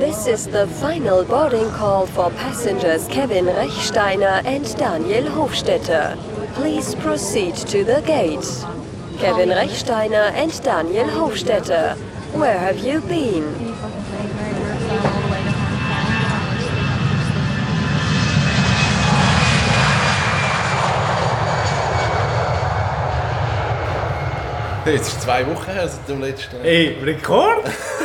This is the final boarding call for passengers Kevin Rechsteiner and Daniel Hofstetter. Please proceed to the gate. Kevin Rechsteiner and Daniel Hofstetter, where have you been? Jetzt ist zwei Wochen her seit dem letzten. Ey, Rekord?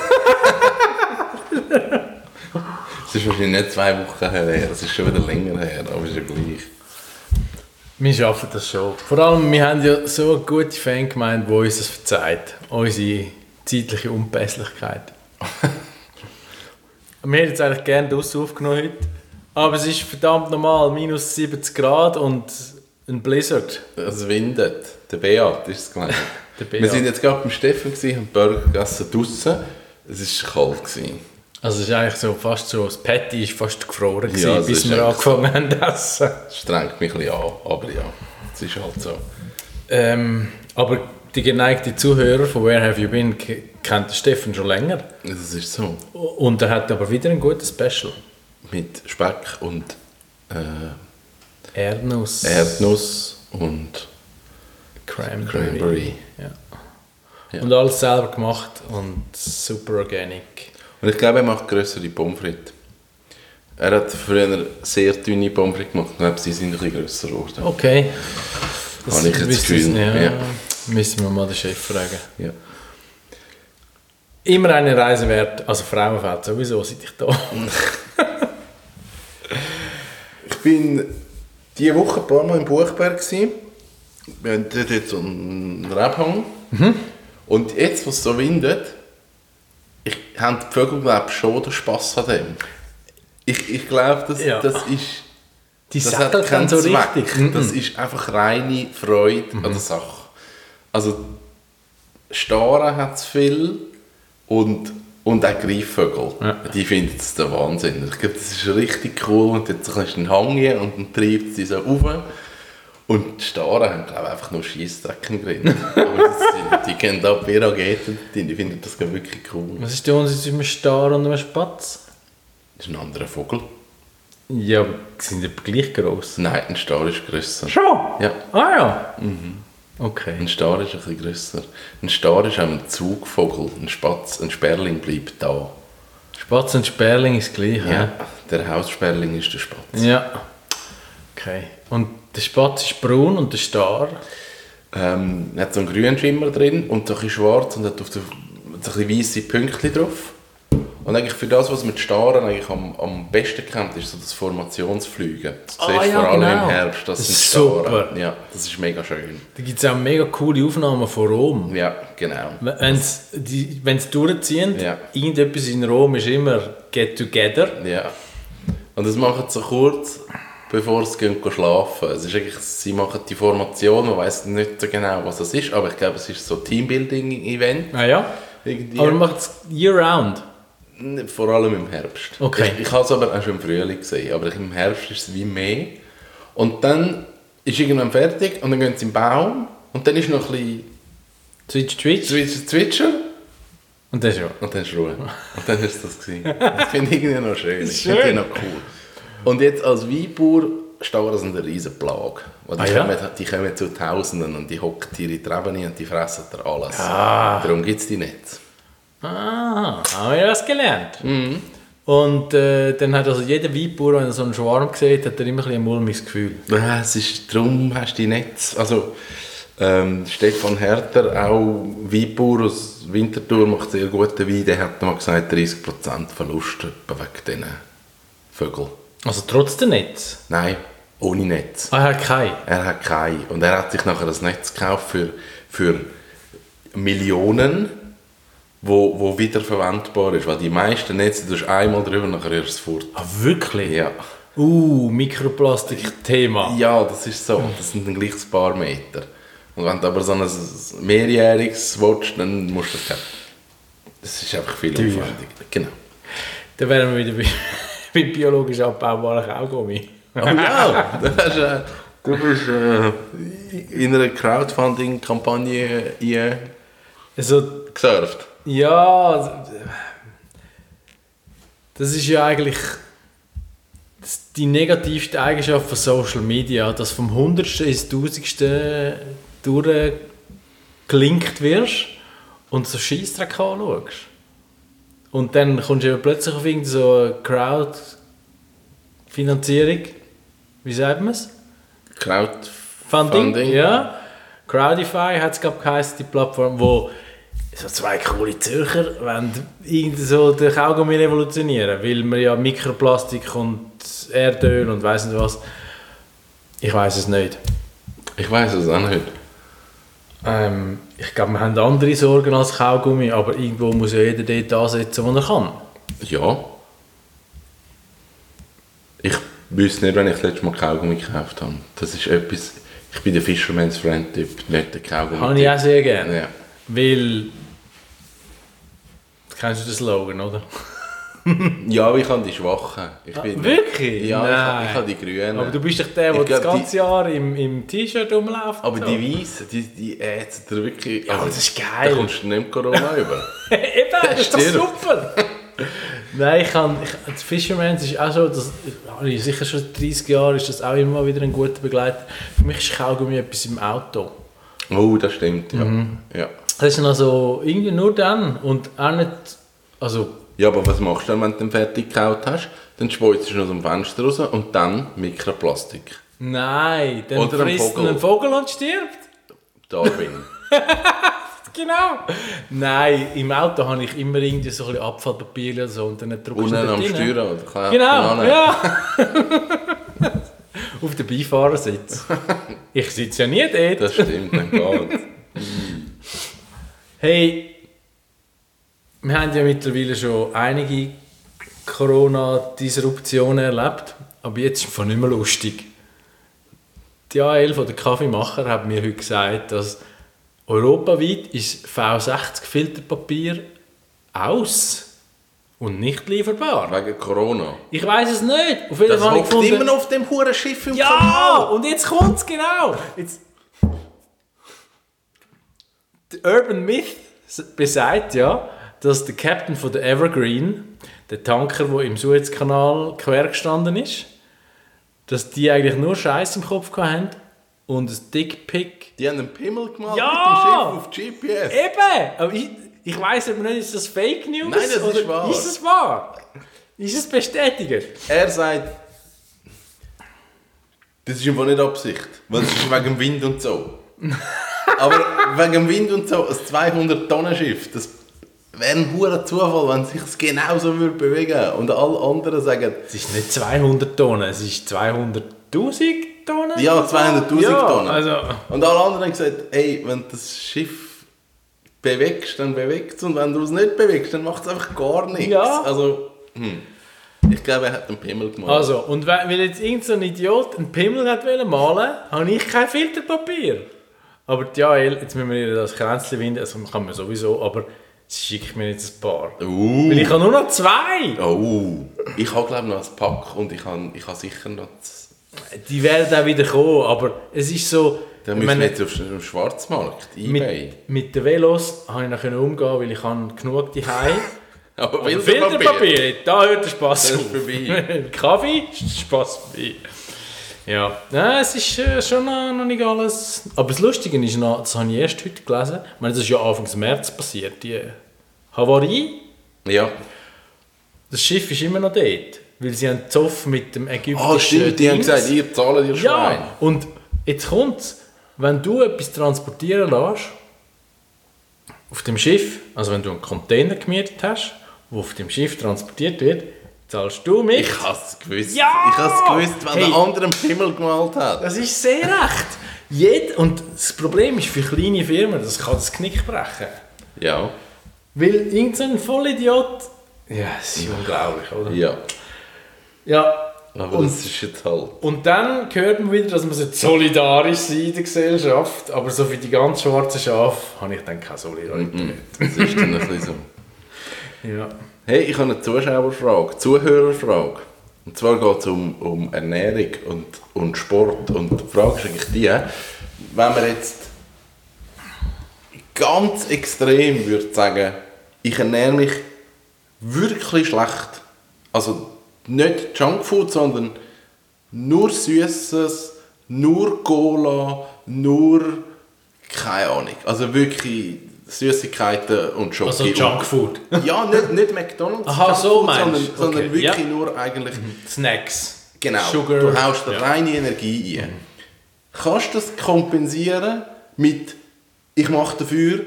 Es ist wahrscheinlich nicht zwei Wochen her, es ist schon wieder länger her, aber es ist ja gleich. Wir schaffen das schon. Vor allem, wir haben ja so eine gute Fangemeinde, die uns das verzeiht. Unsere zeitliche Unpässlichkeit. wir hätten jetzt eigentlich gerne draussen aufgenommen heute. Aber es ist verdammt normal, minus 70 Grad und ein Blizzard. Es windet. Der Beat ist es gemeint. Wir sind jetzt gerade beim Steffen und Burger gegessen draussen. Es war kalt. Gewesen. Also es ist eigentlich so fast so, das Patty ist fast gefroren, gewesen, es bis wir angefangen haben zu essen. Das strengt mich ein bisschen an, aber ja, es ist halt so. Ähm, aber die geneigte Zuhörer von Where Have You Been ke- kennt den Steffen schon länger. Es ist so. Und er hat aber wieder ein gutes Special. Mit Speck und äh, Erdnuss. Erdnuss und Cranberry. Cranberry. Ja. Ja. Und alles selber gemacht und super organic. Und ich glaube, er macht größere Pommes frites. Er hat früher sehr dünne Pommes frites gemacht. Ich glaube, sie sind ein bisschen grösser geworden. Okay. Habe ich jetzt das Gefühl, Ja, ja. Müssen wir mal den Chef fragen. Ja. Immer eine Reise wert. Also Frauenfeld sowieso, seit ich da Ich bin diese Woche ein paar Mal im Buchberg. Gewesen. Wir haben dort so einen Rebhang. Und jetzt, wo es so windet, ich, haben die Vögel glaube schon den Spass an dem. Ich, ich glaube, das, Ja. das ist... Die Das hat keinen so Zweck. richtig. Mhm. Das ist einfach reine Freude an der Sache. Also, Staren hat es viel und, und auch Greifvögel. Ja. Die finden es der Wahnsinn. Ich glaube, das ist richtig cool. Und jetzt kannst du einen Hang und dann treibt es die so rauf. Und die Staren haben, glaube ich, einfach nur Schiessdecken drin. Sind, die gehen da bei Raketen, die finden das wirklich cool. Was ist der Unterschied zwischen einem Star und einem Spatz? Das ist ein anderer Vogel. Ja, aber sind die gleich gross? Nein, ein Star ist grösser. Schon? Ja. Ah ja. Okay. Ein Star ist ein bisschen grösser. Ein Star ist auch ein Zugvogel. Ein Spatz, ein Sperling bleibt da. Spatz und Sperling ist gleich, Ja. ja? Der Haussperling ist der Spatz. Ja. Okay. Und der Spatz ist braun und der Star? Ähm, er hat so einen grünen Schimmer drin und so ein bisschen schwarz und hat auf der, so ein bisschen weisse Pünktchen drauf. Und eigentlich für das, was mit Staren eigentlich am, am besten kennt, ist so das Formationsfliegen. Das Ah, siehst du ja, vor allem genau. im Herbst. Das, Das sind ist Staren. super. Ja, das ist mega schön. Da gibt es auch mega coole Aufnahmen von Rom. Ja, genau. Wenn sie durchziehen, Ja. irgendetwas in Rom ist immer Get Together. Ja. Und das machen sie so kurz, bevor sie gehen schlafen. Es ist eigentlich, sie machen die Formation, man weiß nicht so genau, was das ist, aber ich glaube, es ist so ein Teambuilding-Event. Ah ja? Irgendwie. Aber man macht es year round. Vor allem im Herbst. Okay. Ich, ich habe es aber auch schon im Frühling gesehen, aber im Herbst ist es wie mehr. Und dann ist irgendwann fertig und dann gehen sie im Baum und dann ist noch ein bisschen Twitch, Twitch. Zwitscher, Zwitscher Und das schon. und dann ist Ruhe. Und dann ist das gewesen. Das finde ich irgendwie noch schön. Das Ich ist finde die schön. noch cool. Und jetzt als Weinbauer Stauern sind eine riesen Plage. Weil die, Ah, ja? kommen, die kommen zu Tausenden und die hocken Treben rein und die fressen dir alles. Ah. Darum gibt es die nicht. Ah, haben wir was gelernt. Und äh, dann hat also jeder Weinbauer, wenn er so einen Schwarm sieht, hat er immer ein, bisschen ein mulmiges Gefühl. Ja, es ist, darum hast du die nicht. Also, ähm, Stefan Herter, auch Weinbauer aus Winterthur, macht sehr guten Wein. Der hat mal gesagt, 30% Verlust wegen diesen Vögeln. Also trotz der Netz. Nein, ohne Netz. Ah, er hat keine. Er hat keine. Und er hat sich nachher das Netz gekauft für, für Millionen, wo, wo wiederverwendbar ist. Weil die meisten Netze, du einmal drüber, nachher ist es fort. Ah, wirklich? Ja. Uh, Mikroplastik-Thema. Ja, das ist so. Das sind dann gleich ein paar Meter. Und wenn du aber so ein mehrjähriges willst, dann musst du das kein- Das ist einfach viel Teuer. aufwendig. Genau. Dann wären wir wieder bei, bei biologisch abbaubaren Kaugummi. Oh ja, du, hast, äh, du bist äh, in einer Crowdfunding-Kampagne äh, Also, gesurft. ja, Das ist ja eigentlich das- die negativste Eigenschaft von Social Media, dass vom Hundertsten ins Tausendste durchgelinkt wirst und so Scheissdreck anschaust. Und dann kommst du eben plötzlich auf irgendeine so Crowd-Finanzierung. Wie sagt man es? Crowdfunding. Funding, ja. Crowdify hat es glaube die Plattform, wo so zwei coole Zürcher wollen irgendwie so den Kaugummi revolutionieren, weil man ja Mikroplastik und Erdöl und weiss nicht was. Ich weiß es nicht. Ich weiß es auch nicht. Ähm, ich glaube, wir haben andere Sorgen als Kaugummi, aber irgendwo muss ja jeder dort ansetzen, wo er kann. Ja. Ich wüsste nicht, wenn ich das letzte Mal Kaugummi gekauft habe. Das ist etwas... Ich bin der Fisherman's Friend-Typ, nicht der kaugummi Habe ich auch sehr gerne. Ja. Weil... Kennst du den Slogan, oder? Ja, aber ich habe die Schwachen. Ich bin Ah, wirklich? Ja, ich habe, Nein. ich habe die Grünen. Aber du bist doch der, der das glaub, die- ganze Jahr im, im T-Shirt rumläuft. Aber so. die Weißen, die, die ätzen dir wirklich... Ja, das ist geil. Da kommst du nicht mit Corona über. Eben, das ist doch super! Nein, ich kann, ich, das Fisherman's ist auch so, das ich sicher schon 30 Jahre, ist das auch immer wieder ein guter Begleiter. Für mich ist Kaugummi etwas im Auto. Oh, das stimmt, ja. Mhm. ja. Das ist also irgendwie nur dann und auch nicht, also Ja, aber was machst du dann, wenn du den fertig gekaut hast? Dann schmeißt du ihn aus dem Fenster raus und dann Mikroplastik. nein, dann Oder frisst Vogel. ein Vogel und stirbt. Darwin. Genau. Nein, im Auto habe ich immer irgendwie so ein bisschen Abfallpapier oder so und dann drückst du am rein. Steuer oder klar. Genau, ja. Auf dem Beifahrersitz. Ich sitze ja nie dort. Das stimmt, dann geht's. Hey, wir haben ja mittlerweile schon einige Corona-Disruptionen erlebt, aber jetzt ist es nicht mehr lustig. Die AL von der Kaffeemacher hat mir heute gesagt, dass europaweit ist V60 Filterpapier aus und nicht lieferbar. Wegen Corona. Ich weiß es nicht. Auf jeden Das Fall hockt gefunden, immer noch auf dem huren Schiff im ja, Kanal. und jetzt kommt es genau. Jetzt, der Urban Myth besagt ja, dass der Captain von der Evergreen, der Tanker, der im Suezkanal quer gestanden ist, dass die eigentlich nur Scheiß im Kopf hatten und ein Dickpick. Die haben einen Pimmel gemacht Ja! mit dem Schiff auf GPS. Eben! Aber ich, ich weiss aber nicht, ist das Fake News? Nein, das ist wahr. Ist es wahr? Ist es bestätigt? Er sagt, das ist einfach nicht Absicht, weil es ist wegen dem Wind und so. Aber wegen dem Wind und so, ein 200-Tonnen-Schiff, das wäre ein hoher Zufall, wenn es sich genauso würde bewegen Und alle anderen sagen, Es ist nicht 200 Tonnen, es ist 200'000 Tonnen? ja, 200'000 Ja, Tonnen. also- Und alle anderen haben gesagt, hey, wenn das Schiff bewegst, dann bewegt es. Und wenn du es nicht bewegst, dann macht es einfach gar nichts. Ja. Also, hm. Ich glaube, er hat einen Pimmel gemacht. Also, und weil jetzt irgendein so ein Idiot einen Pimmel hat malen, habe ich kein Filterpapier. Aber AL, jetzt müssen wir ihr das Kränzchen winden, also kann man sowieso, aber sie schickt mir jetzt ein paar. Uh. Weil ich habe nur noch zwei. Oh, ich habe glaube noch ein Pack und ich habe ich habe sicher noch... Die werden auch wieder kommen, aber es ist so... Da ich müssen wir jetzt auf dem Schwarzmarkt, Ebay. mit, mit den Velos habe ich noch umgehen, weil ich habe genug die Aber Filterpapier, da hört der ist auf. Kaffee, Spaß vorbei. Ja, Nein, es ist äh, schon noch, noch nicht alles. Aber das Lustige ist noch, das habe ich erst heute gelesen. Ich meine, das ist ja Anfang März passiert, die Havarie. Ja. Das Schiff ist immer noch dort, weil sie haben Zoff mit dem ägyptischen Ah, stimmt, die haben gesagt, ihr zahlt ihr Schwein. Ja, und jetzt kommt's, wenn du etwas transportieren lässt, auf dem Schiff, also wenn du einen Container gemietet hast, der auf dem Schiff transportiert wird, zahlst du mit. Ich habe es gewusst. Ja! Ich habe es gewusst, wenn Hey. der andere Pimmel gemalt hat. Das ist sehr recht. Jed und das Problem ist für kleine Firmen, das kann das Knick brechen. Ja. Weil irgendein Vollidiot... Ja, das ist unglaublich, oder? Ja. Ja, Aber Und- das ist jetzt halt... Und dann hört man wieder, dass man so solidarisch sein in der Gesellschaft, aber so für die ganz schwarzen Schafe habe ich dann keine Solidarität. Das ist dann ein bisschen so. Ja. Hey, ich habe eine Zuschauerfrage, Zuhörerfrage. Und zwar geht es um, um Ernährung und, und Sport. Und die Frage ist eigentlich die, wenn man jetzt ganz extrem würde sagen, ich ernähre mich wirklich schlecht, also nicht Junkfood, sondern nur Süßes, nur Cola, nur keine Ahnung. Also wirklich Süßigkeiten und Schoki. Also Junkfood. Ja, nicht, nicht McDonalds Aha, so meinst sondern, du. sondern Okay, wirklich ja. Mhm. nur eigentlich Snacks. Genau, Sugar. du haust da ja. reine Energie ein. Kannst du das kompensieren mit, ich mache dafür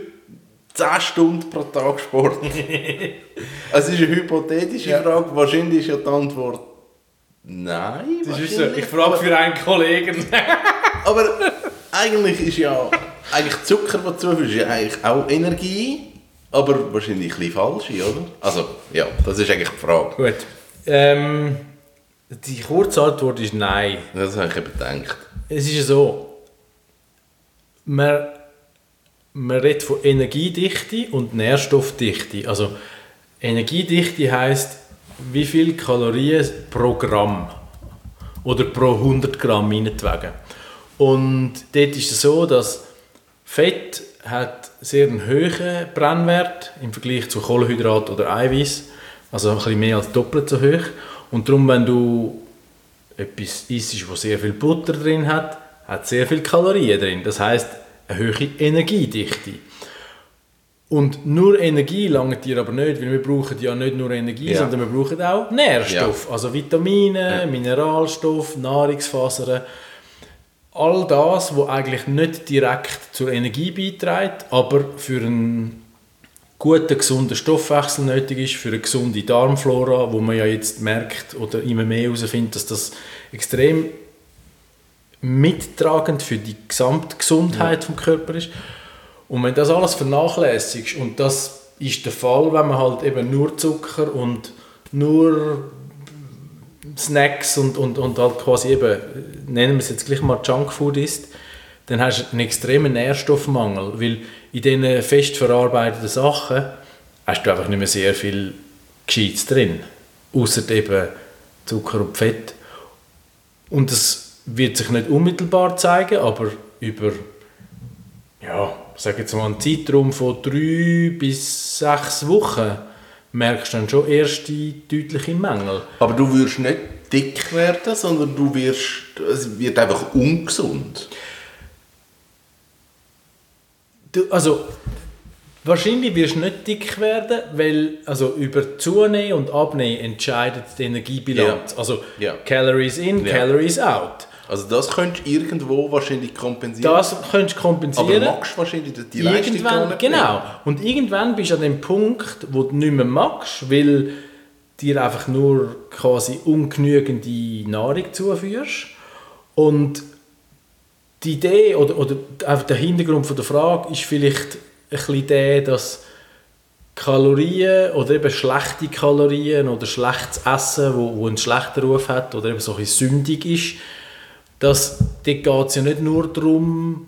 10 Stunden pro Tag Sport? Es ist eine hypothetische Ja. Frage, wahrscheinlich ist ja die Antwort nein. Das ist so. Ich frage für einen Kollegen. Aber eigentlich ist ja, eigentlich Zucker, was du zuführst, ist ja eigentlich auch Energie, aber wahrscheinlich ein bisschen falsch, oder? Also, ja, das ist eigentlich die Frage. Gut. Ähm, die kurze Antwort ist nein. Das habe ich eben gedacht. Es ist ja so, man, man redet von Energiedichte und Nährstoffdichte. Also Energiedichte heißt, wie viel Kalorien pro Gramm oder pro 100 Gramm meinetwegen. Und dort ist es so, dass Fett hat sehr einen hohen Brennwert im Vergleich zu Kohlenhydrat oder Eiweiß, also ein bisschen mehr als doppelt so hoch. Und darum, wenn du etwas isst, was sehr viel Butter drin hat, hat sehr viel Kalorien drin. Das heißt eine hohe Energiedichte. Und nur Energie langt dir aber nicht, weil wir brauchen ja nicht nur Energie, Ja. sondern wir brauchen auch Nährstoff, also Vitamine, Ja. Mineralstoff, Nahrungsfasern. All das, was eigentlich nicht direkt zur Energie beiträgt, aber für einen guten, gesunden Stoffwechsel nötig ist, für eine gesunde Darmflora, wo man ja jetzt merkt oder immer mehr herausfindet, dass das extrem mittragend für die Gesamtgesundheit vom Körper ist. Und wenn das alles vernachlässigst, und das ist der Fall, wenn man halt eben nur Zucker und nur Snacks und, und, und halt quasi eben, nennen wir es jetzt gleich mal Junkfood isst, dann hast du einen extremen Nährstoffmangel, weil in diesen fest verarbeiteten Sachen hast du einfach nicht mehr sehr viel Gescheites drin, außer eben Zucker und Fett. Und das wird sich nicht unmittelbar zeigen, aber über, ja, sag jetzt mal einen Zeitraum von drei bis sechs Wochen merkst du dann schon erste deutliche Mängel. Aber du wirst nicht dick werden, sondern du wirst, es wird einfach ungesund. Du, also, wahrscheinlich wirst du nicht dick werden, weil also über Zunehmen und Abnehmen entscheidet die Energiebilanz. Ja. Also Ja. Calories in, Ja. Calories out. Also das könntest du irgendwo wahrscheinlich kompensieren. Das könntest du aber kompensieren. magst du wahrscheinlich die- Leistung irgendwann, nicht genau. Und irgendwann bist du an dem Punkt, wo du nicht mehr magst, weil dir einfach nur quasi ungenügende Nahrung zuführst. Und die Idee oder, oder einfach der Hintergrund von der Frage ist vielleicht ein bisschen der, dass Kalorien oder eben schlechte Kalorien oder schlechtes Essen, wo, wo einen schlechten Ruf hat oder eben so ein bisschen sündig ist, dass dort geht es ja nicht nur darum,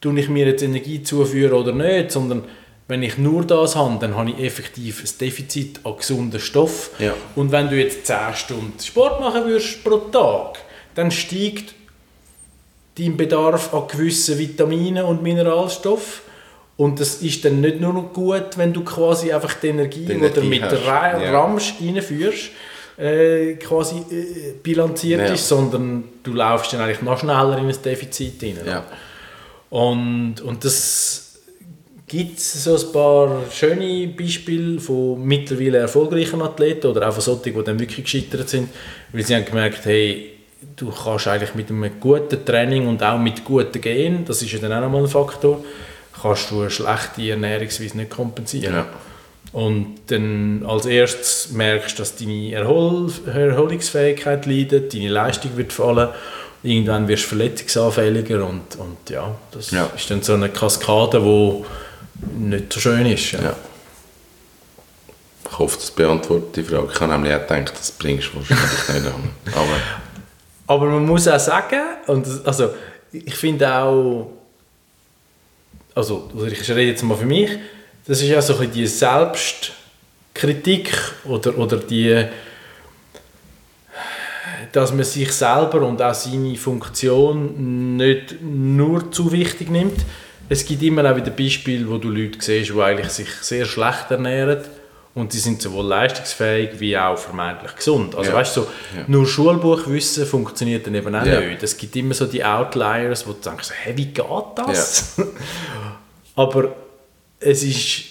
tue ich mir jetzt Energie zuführen oder nicht, sondern wenn ich nur das habe, dann habe ich effektiv ein Defizit an gesunden Stoff. Ja. Und wenn du jetzt 10 Stunden Sport machen würdest pro Tag, dann steigt dein Bedarf an gewissen Vitaminen und Mineralstoffen. Und das ist dann nicht nur gut, wenn du quasi einfach die Energie, Die du mit hast, Ra ja. Ramsch reinführst, äh, quasi äh, bilanziert Ja. ist, sondern du laufst dann eigentlich noch schneller in ein Defizit rein. Ja. Und, und das gibt so ein paar schöne Beispiele von mittlerweile erfolgreichen Athleten oder auch von solchen, die dann wirklich gescheitert sind, weil sie haben gemerkt, hey, du kannst eigentlich mit einem guten Training und auch mit guten Genen, das ist ja dann auch nochmal ein Faktor, kannst du eine schlechte Ernährungsweise nicht kompensieren. Ja. Und dann als erstes merkst du, dass deine Erhol Erholungsfähigkeit leidet, deine Leistung wird fallen, irgendwann wirst du verletzungsanfälliger und, und ja, das Ja. ist dann so eine Kaskade, die nicht so schön ist. Ja. Ja. Ich hoffe, das beantwortet die Frage. Ich habe nämlich auch gedacht, das bringst du wahrscheinlich nicht an. Aber Aber man muss auch sagen, und das- also ich finde auch, also ich rede jetzt mal für mich, das ist ja so ein die Selbstkritik oder, oder die, dass man sich selber und auch seine Funktion nicht nur zu wichtig nimmt. Es gibt immer auch wieder Beispiele, wo du Leute siehst, die eigentlich sich sehr schlecht ernähren und die sind sowohl leistungsfähig wie auch vermeintlich gesund. Also Ja. weißt du, so, Ja. nur Schulbuchwissen funktioniert dann eben auch Ja. nicht. Es gibt immer so die Outliers, wo du denkst, hey, wie geht das? Aber es ist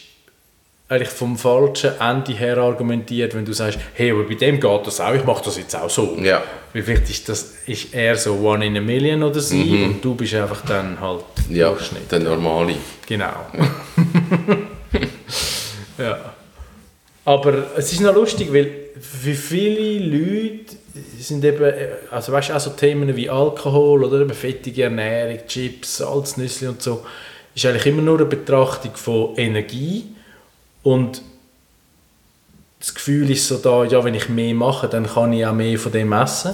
eigentlich vom falschen Ende her argumentiert, wenn du sagst, hey, aber bei dem geht das auch, ich mache das jetzt auch so. Ja. Weil vielleicht ist das ist eher so one in a million oder sie und du bist einfach dann halt Mhm. Ja, Durchschnitt. der normale. Genau. ja. Aber es ist noch lustig, weil für viele Leute sind eben, also weißt du, auch so Themen wie Alkohol oder eben fettige Ernährung, Chips, Salznüsse und so, ist eigentlich immer nur eine Betrachtung von Energie und das Gefühl ist so da, ja, wenn ich mehr mache, dann kann ich auch mehr von dem essen.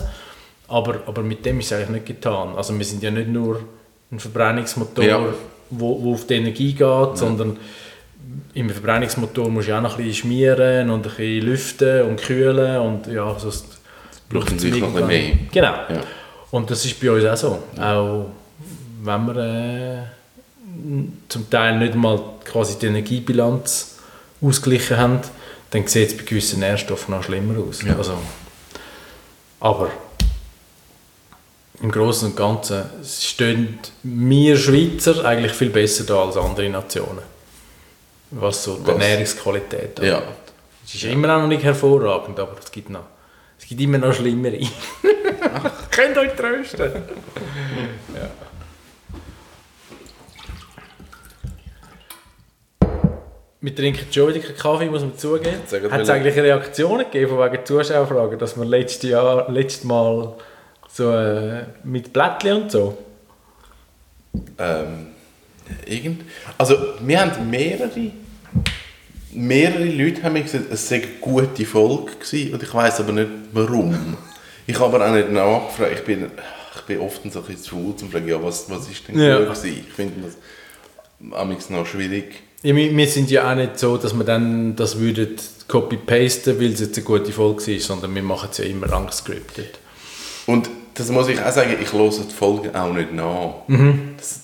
Aber, aber mit dem ist es eigentlich nicht getan. Also wir sind ja nicht nur ein Verbrennungsmotor, Ja. wo, wo auf die Energie geht, sondern im Verbrennungsmotor musst du auch noch ein bisschen schmieren und ein bisschen lüften und kühlen und ja, sonst Braucht es noch ein mehr. Genau. Ja. Und das ist bei uns auch so. Auch wenn wir äh, zum Teil nicht mal quasi die Energiebilanz ausgeglichen haben, dann sieht es bei gewissen Nährstoffen noch schlimmer aus. Ja. Also, aber im Großen und Ganzen stehen wir Schweizer eigentlich viel besser da als andere Nationen. Was so die Was? Ernährungsqualität Ja. angeht. Es ist immer noch nicht hervorragend, aber es gibt, noch, es gibt immer noch schlimmere. Könnt euch trösten. Wir trinken schon wieder keinen Kaffee, muss man zugeben. Hat es eigentlich Reaktionen gegeben von wegen Zuschauerfragen, dass wir letztes Jahr, letztes Mal so äh, mit Blättchen und so? Ähm, irgend, also wir haben mehrere, mehrere Leute haben mir gesagt, es sei eine gute Folge gewesen und ich weiß aber nicht warum. Ich habe aber auch nicht nachgefragt. Ich bin, ich bin oft so ein bisschen zu faul, um zu fragen, ja, was, was ist denn Ja. gut gewesen? Ich finde das manchmal noch schwierig. Ja, wir, wir sind ja auch nicht so, dass wir dann das würden copy-pasten, weil es jetzt eine gute Folge ist, sondern wir machen es ja immer unscripted. Und das muss ich auch sagen, ich höre die Folgen auch nicht nach. Das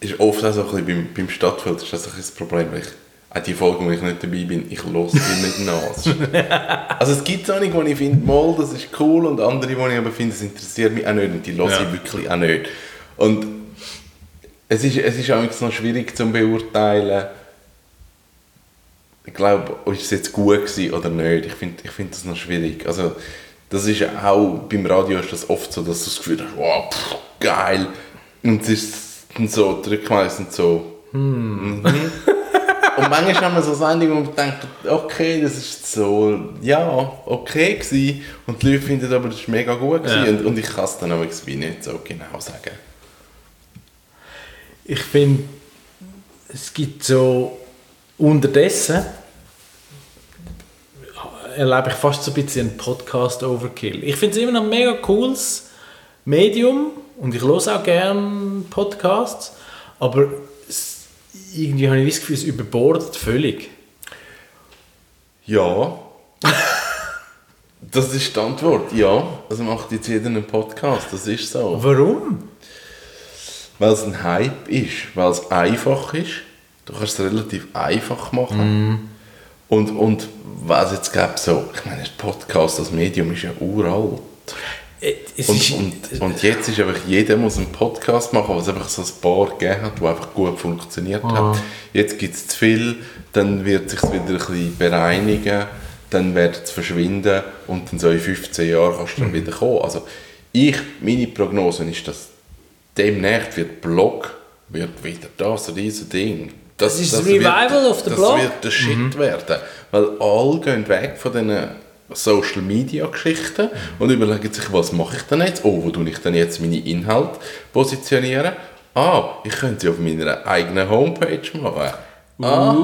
ist oft auch so ein bisschen beim, beim Stadtfeld ist das ein das Problem. weil Ich, auch die Folgen, wo ich nicht dabei bin, ich höre die nicht nach. Also es gibt einige, wo ich finde, mal, das ist cool und andere, wo ich aber finde, das interessiert mich auch nicht und die höre Ja. ich wirklich auch nicht. Und es ist, es ist auch noch schwierig zu beurteilen, ich glaube, ist es jetzt gut gewesen oder nicht. Ich finde ich find das noch schwierig. Also, das ist auch, beim Radio ist das oft so, dass du das Gefühl hast, wow, pff, geil. Und es ist dann so, Rückmeldungen sind so, mhm. Und manchmal haben wir so Sendungen, wo man denkt, okay, das ist so, ja, okay gewesen. Und die Leute finden aber, das ist mega gut gewesen. Ja. Und, und ich kann es dann aber nicht so genau sagen. Ich finde, es gibt so unterdessen erlebe ich fast so ein bisschen einen Podcast-Overkill. Ich finde es immer noch ein mega cooles Medium und ich höre auch gerne Podcasts, aber irgendwie habe ich das Gefühl, es überbordet völlig. Ja. das ist die Antwort, ja. Also macht jetzt jeder einen Podcast, das ist so. Warum? Weil es ein Hype ist, weil es einfach ist. Du kannst es relativ einfach machen. Und, und was jetzt gäbe so, ich meine, der Podcast, das Medium ist ja uralt. Äh, Es Und, ist, und, und jetzt ist einfach, jeder muss einen Podcast machen, was einfach so ein paar gegeben hat, die einfach gut funktioniert hat. Jetzt gibt es zu viel, dann wird es sich wieder ein bisschen bereinigen, dann wird es verschwinden und dann so in 15 Jahren kannst du dann wieder kommen. Also ich, meine Prognose ist, dass demnächst wird Blog wird wieder das riesige Ding. Das ist das Revival auf der das Blog? wird der Shit werden. Weil alle gehen weg von diesen Social Media Geschichten und überlegen sich, was mache ich denn jetzt? Oh, wo tue ich denn jetzt meine Inhalte positionieren? Ah, ich könnte sie auf meiner eigenen Homepage machen. Ah,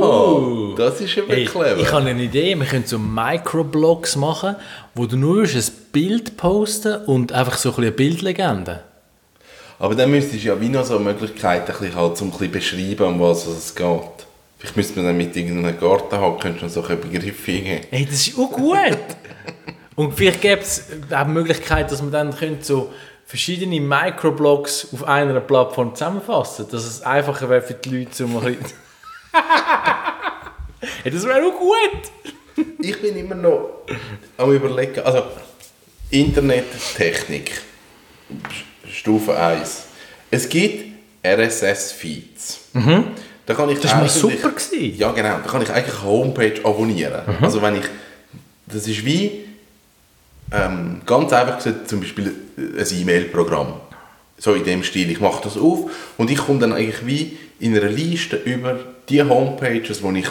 das ist aber Hey, clever. ich habe eine Idee, wir können so Microblogs machen, wo du nur ein Bild posten und einfach so ein bisschen eine Bildlegende. Aber dann müsstest du ja wie noch so Möglichkeiten ein bisschen halt, um ein bisschen beschreiben, um was es geht. Vielleicht müsste man dann mit irgendeinem Garten haben, könntest du noch so Begriffe eingeben. Hey, das ist auch gut! und vielleicht gäbe es auch die Möglichkeit, dass man dann könnte so verschiedene Microblogs auf einer Plattform zusammenfassen dass es einfacher wäre für die Leute, um ein hey, das wäre auch gut! ich bin immer noch am überlegen, also Internettechnik, Stufe 1. Es gibt RSS-Feeds. Da kann ich Das war super gewesen. Ja, genau. Da kann ich eigentlich eine Homepage abonnieren. Also wenn ich, das ist wie, ähm, ganz einfach gesagt, zum Beispiel ein E-Mail-Programm. So in dem Stil. Ich mache das auf und ich komme dann eigentlich wie in einer Liste über die Homepages, die ich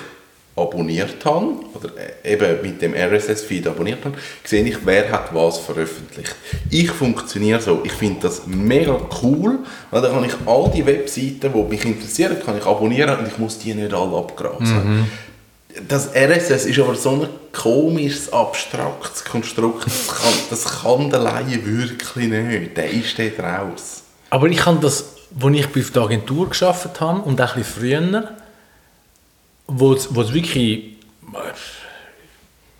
abonniert habe, oder äh, eben mit dem RSS-Feed abonniert habe, sehe ich, wer hat was veröffentlicht. Ich funktioniere so. Ich finde das mega cool, weil dann kann ich all die Webseiten, die mich interessieren, kann ich abonnieren und ich muss die nicht alle abgrasen. Das RSS ist aber so ein komisches, abstraktes Konstrukt. Das kann, das kann der Laie wirklich nicht. Der ist dort raus. Aber ich habe das, als ich bei der Agentur gearbeitet habe und auch ein bisschen früher, wo es wo es wirklich...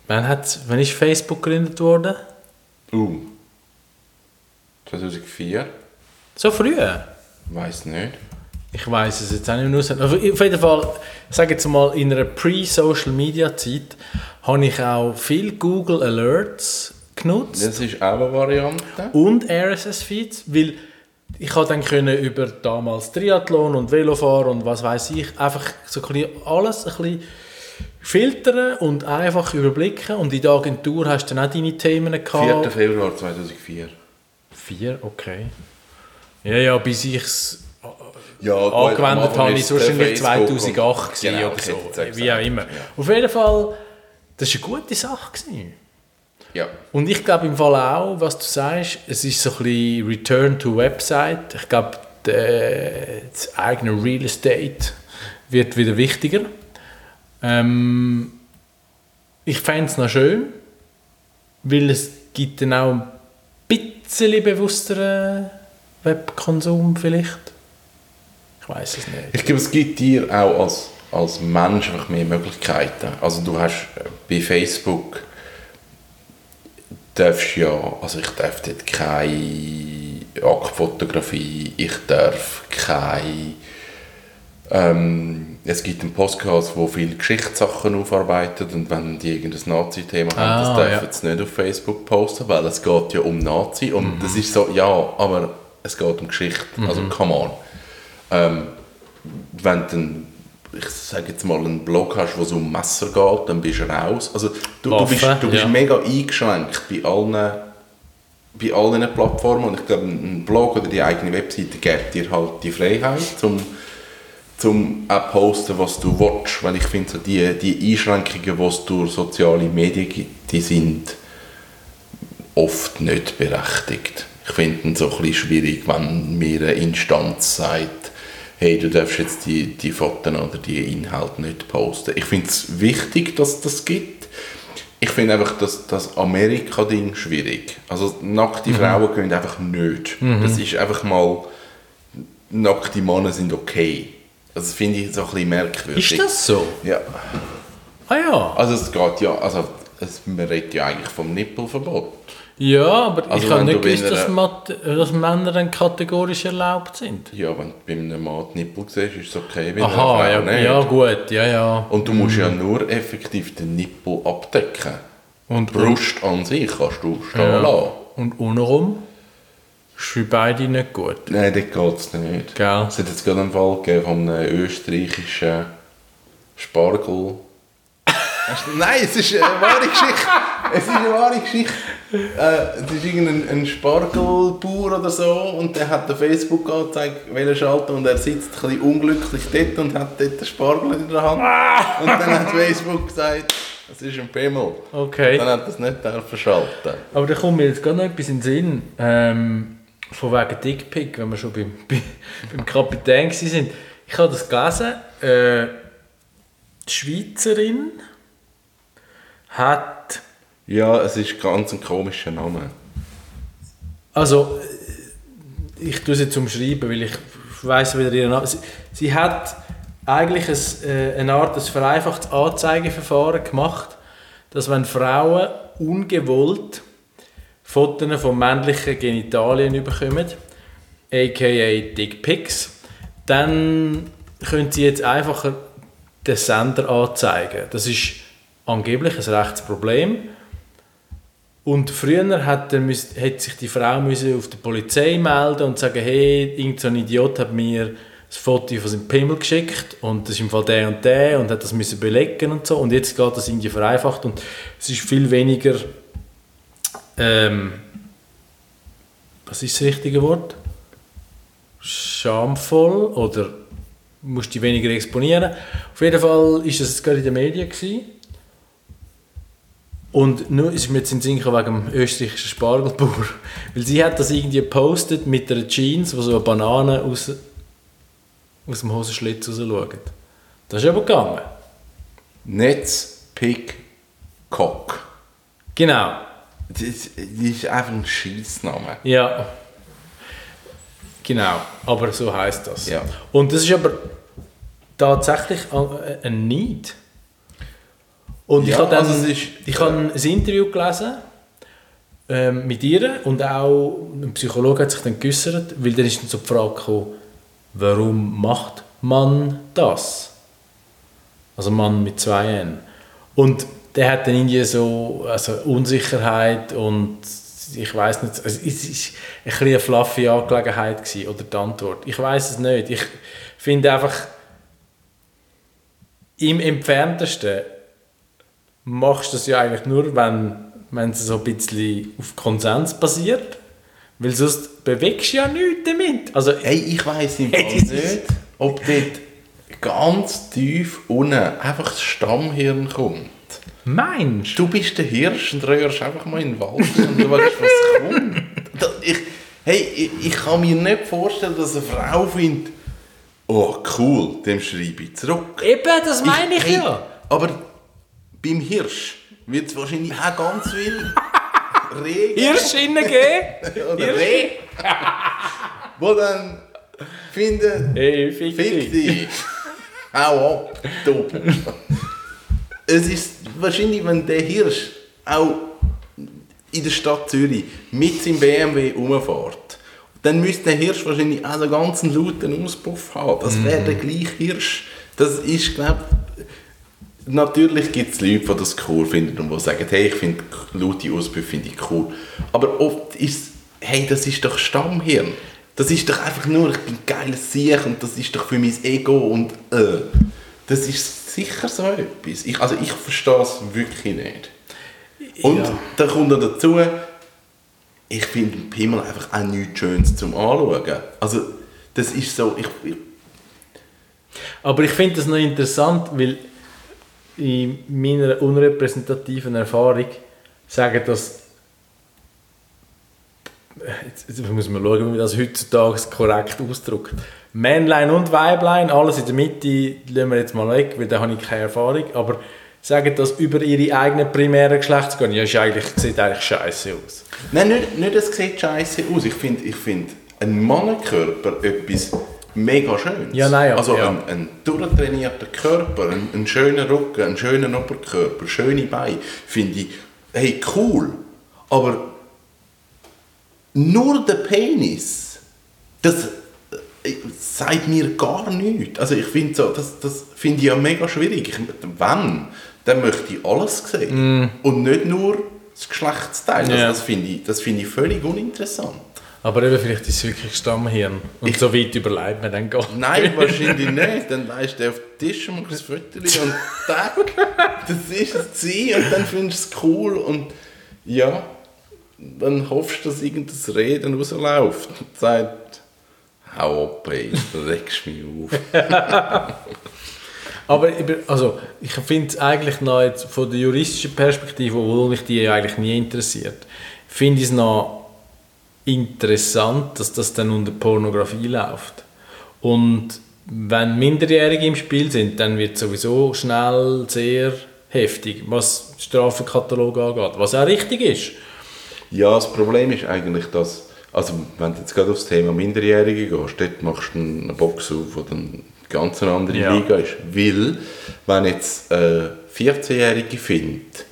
Wann, hat, wann ist Facebook gegründet worden? Uh. 2004? So früh? Weiß nicht. Ich weiß es jetzt auch nicht mehr. auswendig. Aber auf jeden Fall, ich sage jetzt mal, in einer Pre-Social-Media-Zeit habe ich auch viel Google Alerts genutzt. Das ist auch eine Variante. und RSS-Feeds, weil ich habe dann können über damals Triathlon und Velofahren und was weiß ich, einfach so ein bisschen alles ein bisschen filtern und einfach überblicken und in der Agentur hast du dann auch deine Themen 4. gehabt. Februar 2004. Vier, okay. Ja, ja, bis ich es Ja, angewendet habe, ist es wahrscheinlich 2008 gewesen Genau, oder so, wie auch immer. Ja. Auf jeden Fall, das war eine gute Sache. Gewesen. Ja. Und ich glaube im Fall auch, was du sagst, es ist so ein bisschen Return to Website. Ich glaube, das eigene Real Estate wird wieder wichtiger. Ähm, ich fände es noch schön, weil es gibt dann auch ein bisschen bewussteren Webkonsum vielleicht. Ich weiß es nicht. Ich glaube, es gibt dir auch als, als Mensch einfach mehr Möglichkeiten. Also du hast äh, bei Facebook darfst ja, also ich darf dort keine Aktfotografie, ich darf keine ähm, es gibt einen Podcast, wo viele Geschichtssachen aufarbeitet und wenn die irgendein Nazi-Thema haben, Ah, das dürfen ja. sie nicht auf Facebook posten, weil es geht ja um Nazi und das ist so, ja, aber es geht um Geschichte, also come on. Ähm, wenn du dann, ich sage jetzt mal, einen Blog hast, wo es um Messer geht, dann bist du raus. Also du, du bist, Waffen, du bist ja. mega eingeschränkt bei allen, bei allen Plattformen und ich glaube, ein Blog oder die eigene Webseite gibt dir halt die Freiheit, zum zum auch posten, was du willst, weil ich finde, so die, die Einschränkungen, die es durch soziale Medien gibt, die sind oft nicht berechtigt. Ich finde es so ein bisschen schwierig, wenn mir eine Instanz sagt, hey, du darfst jetzt die, die Fotos oder die Inhalte nicht posten. Ich finde es wichtig, dass das gibt. Ich finde einfach das, das Amerika-Ding schwierig. Also nackte Frauen gehen einfach nicht. Das ist einfach mal, nackte Männer sind okay. Also das finde ich so ein bisschen merkwürdig. Ist das so? Ja. Ah ja. Also es geht ja, also es, man redet ja eigentlich vom Nippelverbot. Ja, aber Also ich habe wenn nicht gewusst, dass, einer- dass Männer dann kategorisch erlaubt sind. Ja, wenn du bei einem Mann die Nippel siehst, ist es okay, einer Aha, ja, nicht. ja gut, ja, ja. Und du musst ja nur effektiv den Nippel abdecken. Und, Brust an sich kannst du stehen ja. lassen. und untenrum ist für beide nicht gut. Nein, dort geht es nicht. Gell? Es hat jetzt gerade einen Fall gegeben von einem österreichischen Spargel. Nein, es ist eine wahre Geschichte. Es ist eine wahre Geschichte. Äh, es ist irgendein ein Spargelbauer oder so und der hat eine Facebook-Anzeige wollen schalten und er sitzt ein bisschen unglücklich dort und hat dort den Spargel in der Hand. Und dann hat Facebook gesagt, es ist ein Pimmel. Okay. Dann hat er es nicht dürfen schalten. Aber da kommt mir jetzt gerade noch etwas in den Sinn. Ähm, von wegen Dickpick, wenn wir schon beim, bei- beim Kapitän sind. Ich habe das gelesen. Äh, die Schweizerin hat Ja, es ist ganz ein komischer Name. Also, äh, ich tue es jetzt umschreiben, weil ich weiß wieder ihren Namen. Sie, sie hat eigentlich ein, äh, eine Art des vereinfachtes Anzeigeverfahren gemacht, dass wenn Frauen ungewollt Fotos von männlichen Genitalien bekommen, aka Dickpics, dann können sie jetzt einfacher den Sender anzeigen. Das ist angeblich ein Rechtsproblem. Und früher hat, hat sich die Frau müssen auf die Polizei melden und sagen, hey, irgend so Idiot hat mir ein Foto von seinem Pimmel geschickt und das ist im Fall der und der und hat das müssen belegen und so. Und jetzt geht das irgendwie vereinfacht und es ist viel weniger, ähm, was ist das richtige Wort? Schamvoll oder musst dich weniger exponieren. Auf jeden Fall ist das gerade in den Medien gewesen. Und nur ist mir jetzt in den Sinn gekommen wegen dem österreichischen Spargelbauer. Weil sie hat das irgendwie gepostet mit einer Jeans, wo so eine Banane aus, aus dem Hosenschlitz raus schaut. Das ist aber gegangen. Netz, Pick, Cock. Genau. Das, das ist einfach ein Scheissname. Ja. Genau. Aber so heißt das. Ja. Und das ist aber tatsächlich ein Need. Und ich Ja, habe dann also ist- ich habe ein Interview gelesen ähm, mit ihr und auch ein Psychologe hat sich dann geäußert, weil dann ist dann so die Frage gekommen, warum macht man das? Also Mann mit zwei N. Und der hat dann irgendwie so also Unsicherheit und ich weiß nicht, also es ist ein eine fluffe Angelegenheit gewesen, oder die Antwort. Ich weiß es nicht. Ich finde einfach, im entferntesten machst du das ja eigentlich nur, wenn, wenn es so ein bisschen auf Konsens basiert. Weil sonst bewegst du ja nichts damit. Also, Hey, ich weiss im Hey, nicht, ob dort ganz tief unten einfach das Stammhirn kommt. meinst du? Du bist der Hirsch und rührst einfach mal in den Wald und du weißt, was kommt. Ich, hey, ich, ich kann mir nicht vorstellen, dass eine Frau findet, oh cool, dem schreibe ich zurück. Eben, das meine ich, hey, ja. Aber beim Hirsch wird es wahrscheinlich auch ganz viel Regen Hirsch gehen. oder Reh, wo dann finden, Hey, fick fick dich. hau ab, du. Es ist wahrscheinlich, wenn der Hirsch auch in der Stadt Zürich mit seinem BMW rumfährt, dann müsste der Hirsch wahrscheinlich auch einen ganz lauten Auspuff haben. Das wäre der gleiche Hirsch. Das ist, glaube Natürlich gibt es Leute, die das cool finden und die sagen, hey, ich finde laute Auspuffe finde ich cool. Aber oft ist hey, das ist doch Stammhirn. Das ist doch einfach nur, ich bin geiles Sieg und das ist doch für mein Ego und äh. Das ist sicher so etwas. Ich, also ich verstehe es wirklich nicht. Und Ja. da kommt noch dazu, ich finde Pimmel einfach auch nichts Schönes zum Anschauen. Also das ist so, ich, ich Aber ich finde das noch interessant, weil in meiner unrepräsentativen Erfahrung sagen das jetzt, jetzt muss man schauen, wie man das heutzutage korrekt ausdrückt. Männlein und Weiblein, alles in der Mitte lassen wir jetzt mal weg, weil da habe ich keine Erfahrung, aber sagen das über ihre eigenen primären Geschlechtsorgane, ja, ist eigentlich, sieht eigentlich scheiße aus. Nein, nicht, nicht es sieht scheiße aus. Ich finde ich find ein Mannenkörper etwas mega Schönes. Ja, nein, ja, also ja. ein, ein durchtrainierter Körper, ein, ein schöner Rücken, ein schöner Oberkörper, schöne Beine, finde ich, hey, cool. Aber nur der Penis, das äh, sagt mir gar nichts. Also ich finde so, das, das finde ich ja mega schwierig. Ich, wenn, dann möchte ich alles sehen. Und nicht nur das Geschlechtsteil. Also das finde ich, das finde ich völlig uninteressant. Aber eben, vielleicht ist es wirklich Stammhirn. Und so weit überlebt man dann gar nicht. Nein, wahrscheinlich nicht. Dann leist du auf den Tisch und machst ein Foto und tack, das ist es sie und dann findest du es cool und ja, dann hoffst du, dass irgendein Reden rausläuft und sagt, hau ab, ey, du regst mich auf. Aber ich also, ich finde es eigentlich noch jetzt von der juristischen Perspektive, obwohl mich die eigentlich nie interessiert, finde ich es noch interessant, dass das dann unter Pornografie läuft. Und wenn Minderjährige im Spiel sind, dann wird es sowieso schnell sehr heftig, was Strafenkatalog angeht, was auch richtig ist. Ja, das Problem ist eigentlich, dass, also wenn du jetzt gerade aufs Thema Minderjährige gehst, dort machst du eine Box auf, die dann ganz eine andere Ja. Liga ist. Weil, wenn jetzt eine 14-Jährige findet,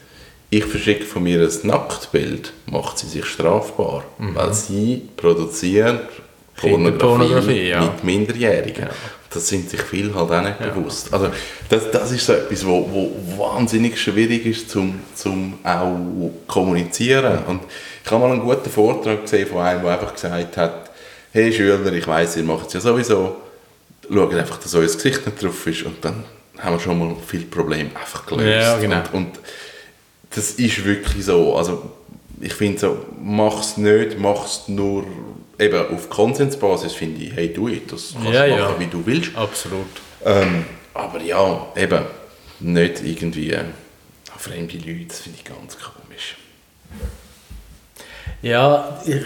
ich verschicke von mir ein Nacktbild, macht sie sich strafbar, weil sie produziert Pornografie, Kinderpornografie, ja. mit Minderjährigen. Ja. das sind sich viele halt auch nicht bewusst. Also das, das ist so etwas, wo, wo wahnsinnig schwierig ist zum, zum auch kommunizieren. Und ich habe mal einen guten Vortrag gesehen von einem, der einfach gesagt hat, hey Schüler, ich weiß, ihr macht es ja sowieso, schaut einfach, dass euer Gesicht nicht drauf ist und dann haben wir schon mal viele Probleme einfach gelöst. Ja, genau. und, und das ist wirklich so. Also ich finde so, mach's nicht, mach's nur eben auf Konsensbasis, finde ich, hey, it, das kannst Ja, du ja. machen, wie du willst. Absolut. Ähm, aber ja, eben, nicht irgendwie äh, fremde Leute, das finde ich ganz komisch. Ja, ich,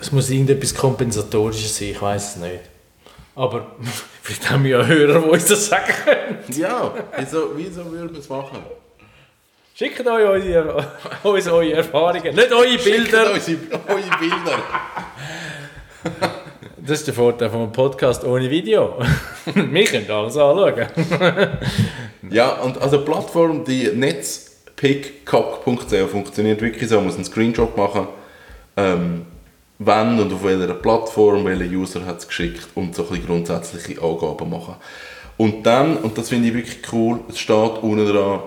es muss irgendetwas Kompensatorisches sein, ich weiß es nicht. Aber vielleicht haben wir ja Hörer, die uns das sagen können. Ja, wieso, wieso würde man es machen? Schickt euch unsere, uns eure Erfahrungen, nicht eure Bilder. Schickt uns eure Bilder. Das ist der Vorteil von einem Podcast ohne Video. wir können alles anschauen. Ja, und also die Plattform, die netzpickcock.ch funktioniert wirklich so. Man muss einen Screenshot machen, ähm, wann und auf welcher Plattform, welcher User hat es geschickt und so ein bisschen grundsätzliche Angaben machen. Und dann, und das finde ich wirklich cool, es steht unten dran,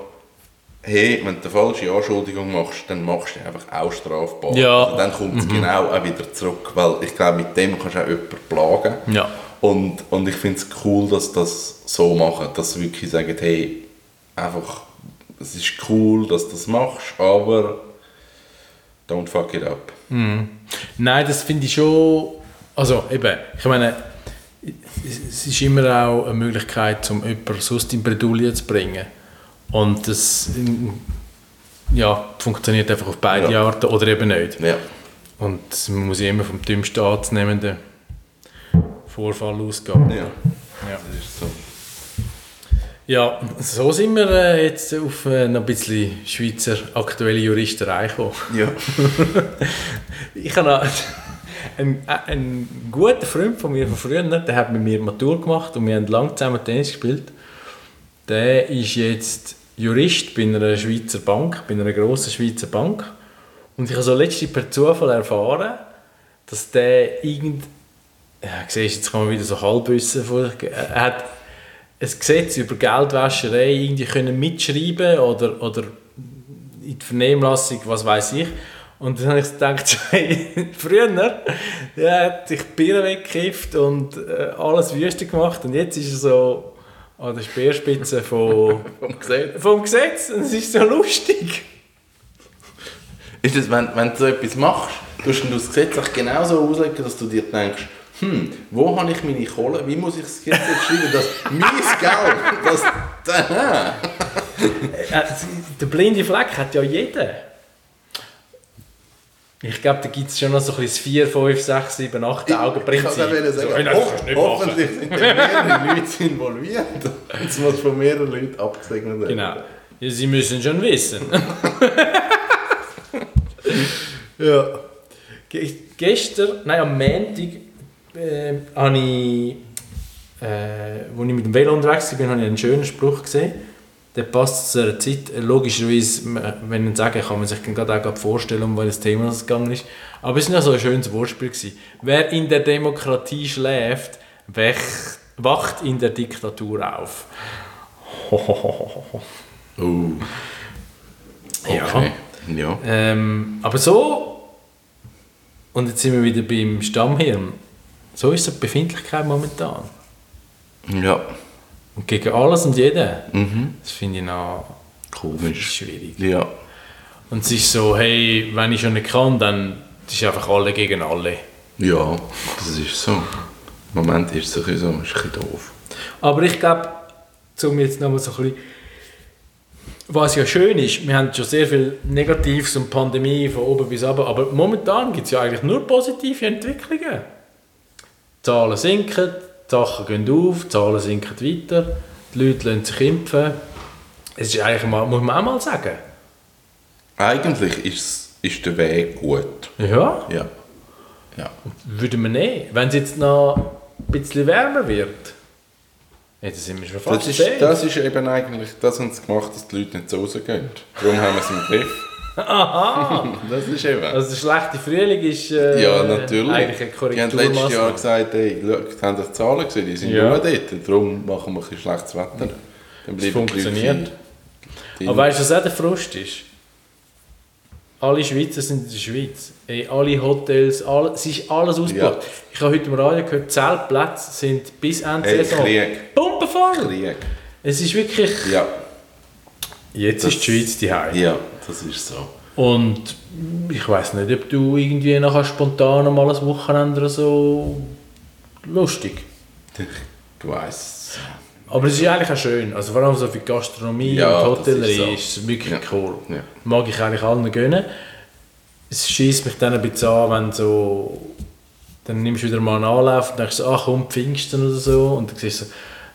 hey, wenn du eine falsche Anschuldigung machst, dann machst du dich einfach auch strafbar. Ja. Also dann kommt es genau auch wieder zurück, weil ich glaube, mit dem kannst du auch jemanden plagen. Ja. Und, und ich finde es cool, dass das so machen, dass sie wirklich sagen, hey, einfach, es ist cool, dass du das machst, aber don't fuck it up. Nein, das finde ich schon. Also, eben, ich meine, es ist immer auch eine Möglichkeit, um jemanden sonst in Bredouille zu bringen. Und das ja, funktioniert einfach auf beide Ja. Arten oder eben nicht. Ja. Und man muss immer vom dümmsten anzunehmenden Vorfall ausgehen. Ja, Ja. das ist so. Ja, so sind wir äh, jetzt auf äh, noch ein bisschen Schweizer aktuelle Juristerei gekommen. Ja. Ich habe einen, einen guten Freund von mir von früher, der hat mit mir Matur gemacht und wir haben lange zusammen Tennis gespielt. Der ist jetzt Jurist bei einer Schweizer Bank, bei einer grossen Schweizer Bank. Und ich habe so letztens per Zufall erfahren, dass der irgend... Ja, siehst, jetzt kann man wieder so Halbwissen vor... Er hat ein Gesetz über Geldwäscherei irgendwie können mitschreiben oder, oder in die Vernehmlassung, was weiß ich. Und dann habe ich gedacht, früher, der hat sich die Bier weggekifft und äh, alles wüste gemacht und jetzt ist er so an der Speerspitze von, Vom Gesetz. vom Gesetz und es ist so lustig. Ist das, wenn, wenn du so etwas machst, tust du das Gesetz auch genauso auslegen, dass du dir denkst, hm, wo habe ich meine Kohle, wie muss ich das Gesetz jetzt schreiben, dass mein Geld, das... Aha. Äh, der blinde Fleck hat ja jeder. Ich glaube, da gibt es schon noch so ein bisschen das 4, 5, 6, 7, 8 Augenprinzip. Ich kann sagen, So, nein, du nicht machen. hoffentlich sind mehrere Leute involviert. Es muss von mehreren Leuten abgesegnet werden. Genau. Ja, Sie müssen schon wissen. Ja. Ge gestern, nein, am Montag, äh, habe ich, äh, als ich mit dem Velo unterwegs war, habe ich einen schönen Spruch gesehen. Der passt zu einer Zeit. Logischerweise, wenn ich sagen kann man sich gerade auch vorstellen, um welches Thema es gegangen ist. Aber es war ja so ein schönes Wortspiel. Gewesen. Wer in der Demokratie schläft, wach, wacht in der Diktatur auf. Oh. Okay. Ja. Ähm, aber so, und jetzt sind wir wieder beim Stammhirn, so ist die Befindlichkeit momentan. Ja. Und gegen alles und jeden. Mhm. Das finde ich noch Komisch. schwierig. Ja. Und es ist so, hey, wenn ich schon nicht kann, dann ist einfach alle gegen alle. Ja, das ist so. Im Moment ist es ein so, ist ein bisschen doof. Aber ich glaube, um jetzt nochmal so ein bisschen, was ja schön ist, wir haben schon sehr viel Negatives und Pandemie von oben bis unten, aber momentan gibt es ja eigentlich nur positive Entwicklungen. Die Zahlen sinken, die Sachen gehen auf, die Zahlen sinken weiter, die Leute lassen sich impfen. Es ist eigentlich mal, muss man auch mal sagen. Eigentlich ist, ist der Weg gut. Ja, Ja. Ja. würden wir nehmen. Wenn es jetzt noch ein bisschen wärmer wird, dann sind wir schon fast Das ist, das ist eben eigentlich, das haben sie gemacht, dass die Leute nicht so rausgehen. Darum haben wir es im Griff. Aha! Das ist eben. Also der schlechte Frühling ist äh, ja, natürlich. eigentlich eine die haben letztes Jahr gesagt, hey, schau, haben die Zahlen gesehen, die sind Ja. nur dort. Darum machen wir ein bisschen schlechtes Wetter. Dann die funktioniert. Aber weißt du, was auch der Frust ist? Alle Schweizer sind in der Schweiz. Ey, alle Hotels, alle, es ist alles ausgebucht. Ja. Ich habe heute im Radio gehört, Zeltplätze sind bis Ende Hey, Saison pumpenvoll. Krieg. Es ist wirklich... Ja, Jetzt Das- ist die Schweiz die Heim. ja, das ist so. Und ich weiß nicht, ob du irgendwie nachher spontan mal ein Wochenende oder so lustig. Du weißt. Aber es ist eigentlich auch schön. Also vor allem so für die Gastronomie Ja, und das ist Hotellerie so. ist es wirklich Ja. cool. Ja. Mag ich eigentlich allen gönnen. Es schießt mich dann ein bisschen an, wenn so... Dann nimmst du wieder mal einen Anlauf und denkst ach komm, Pfingsten oder so. Und dann siehst du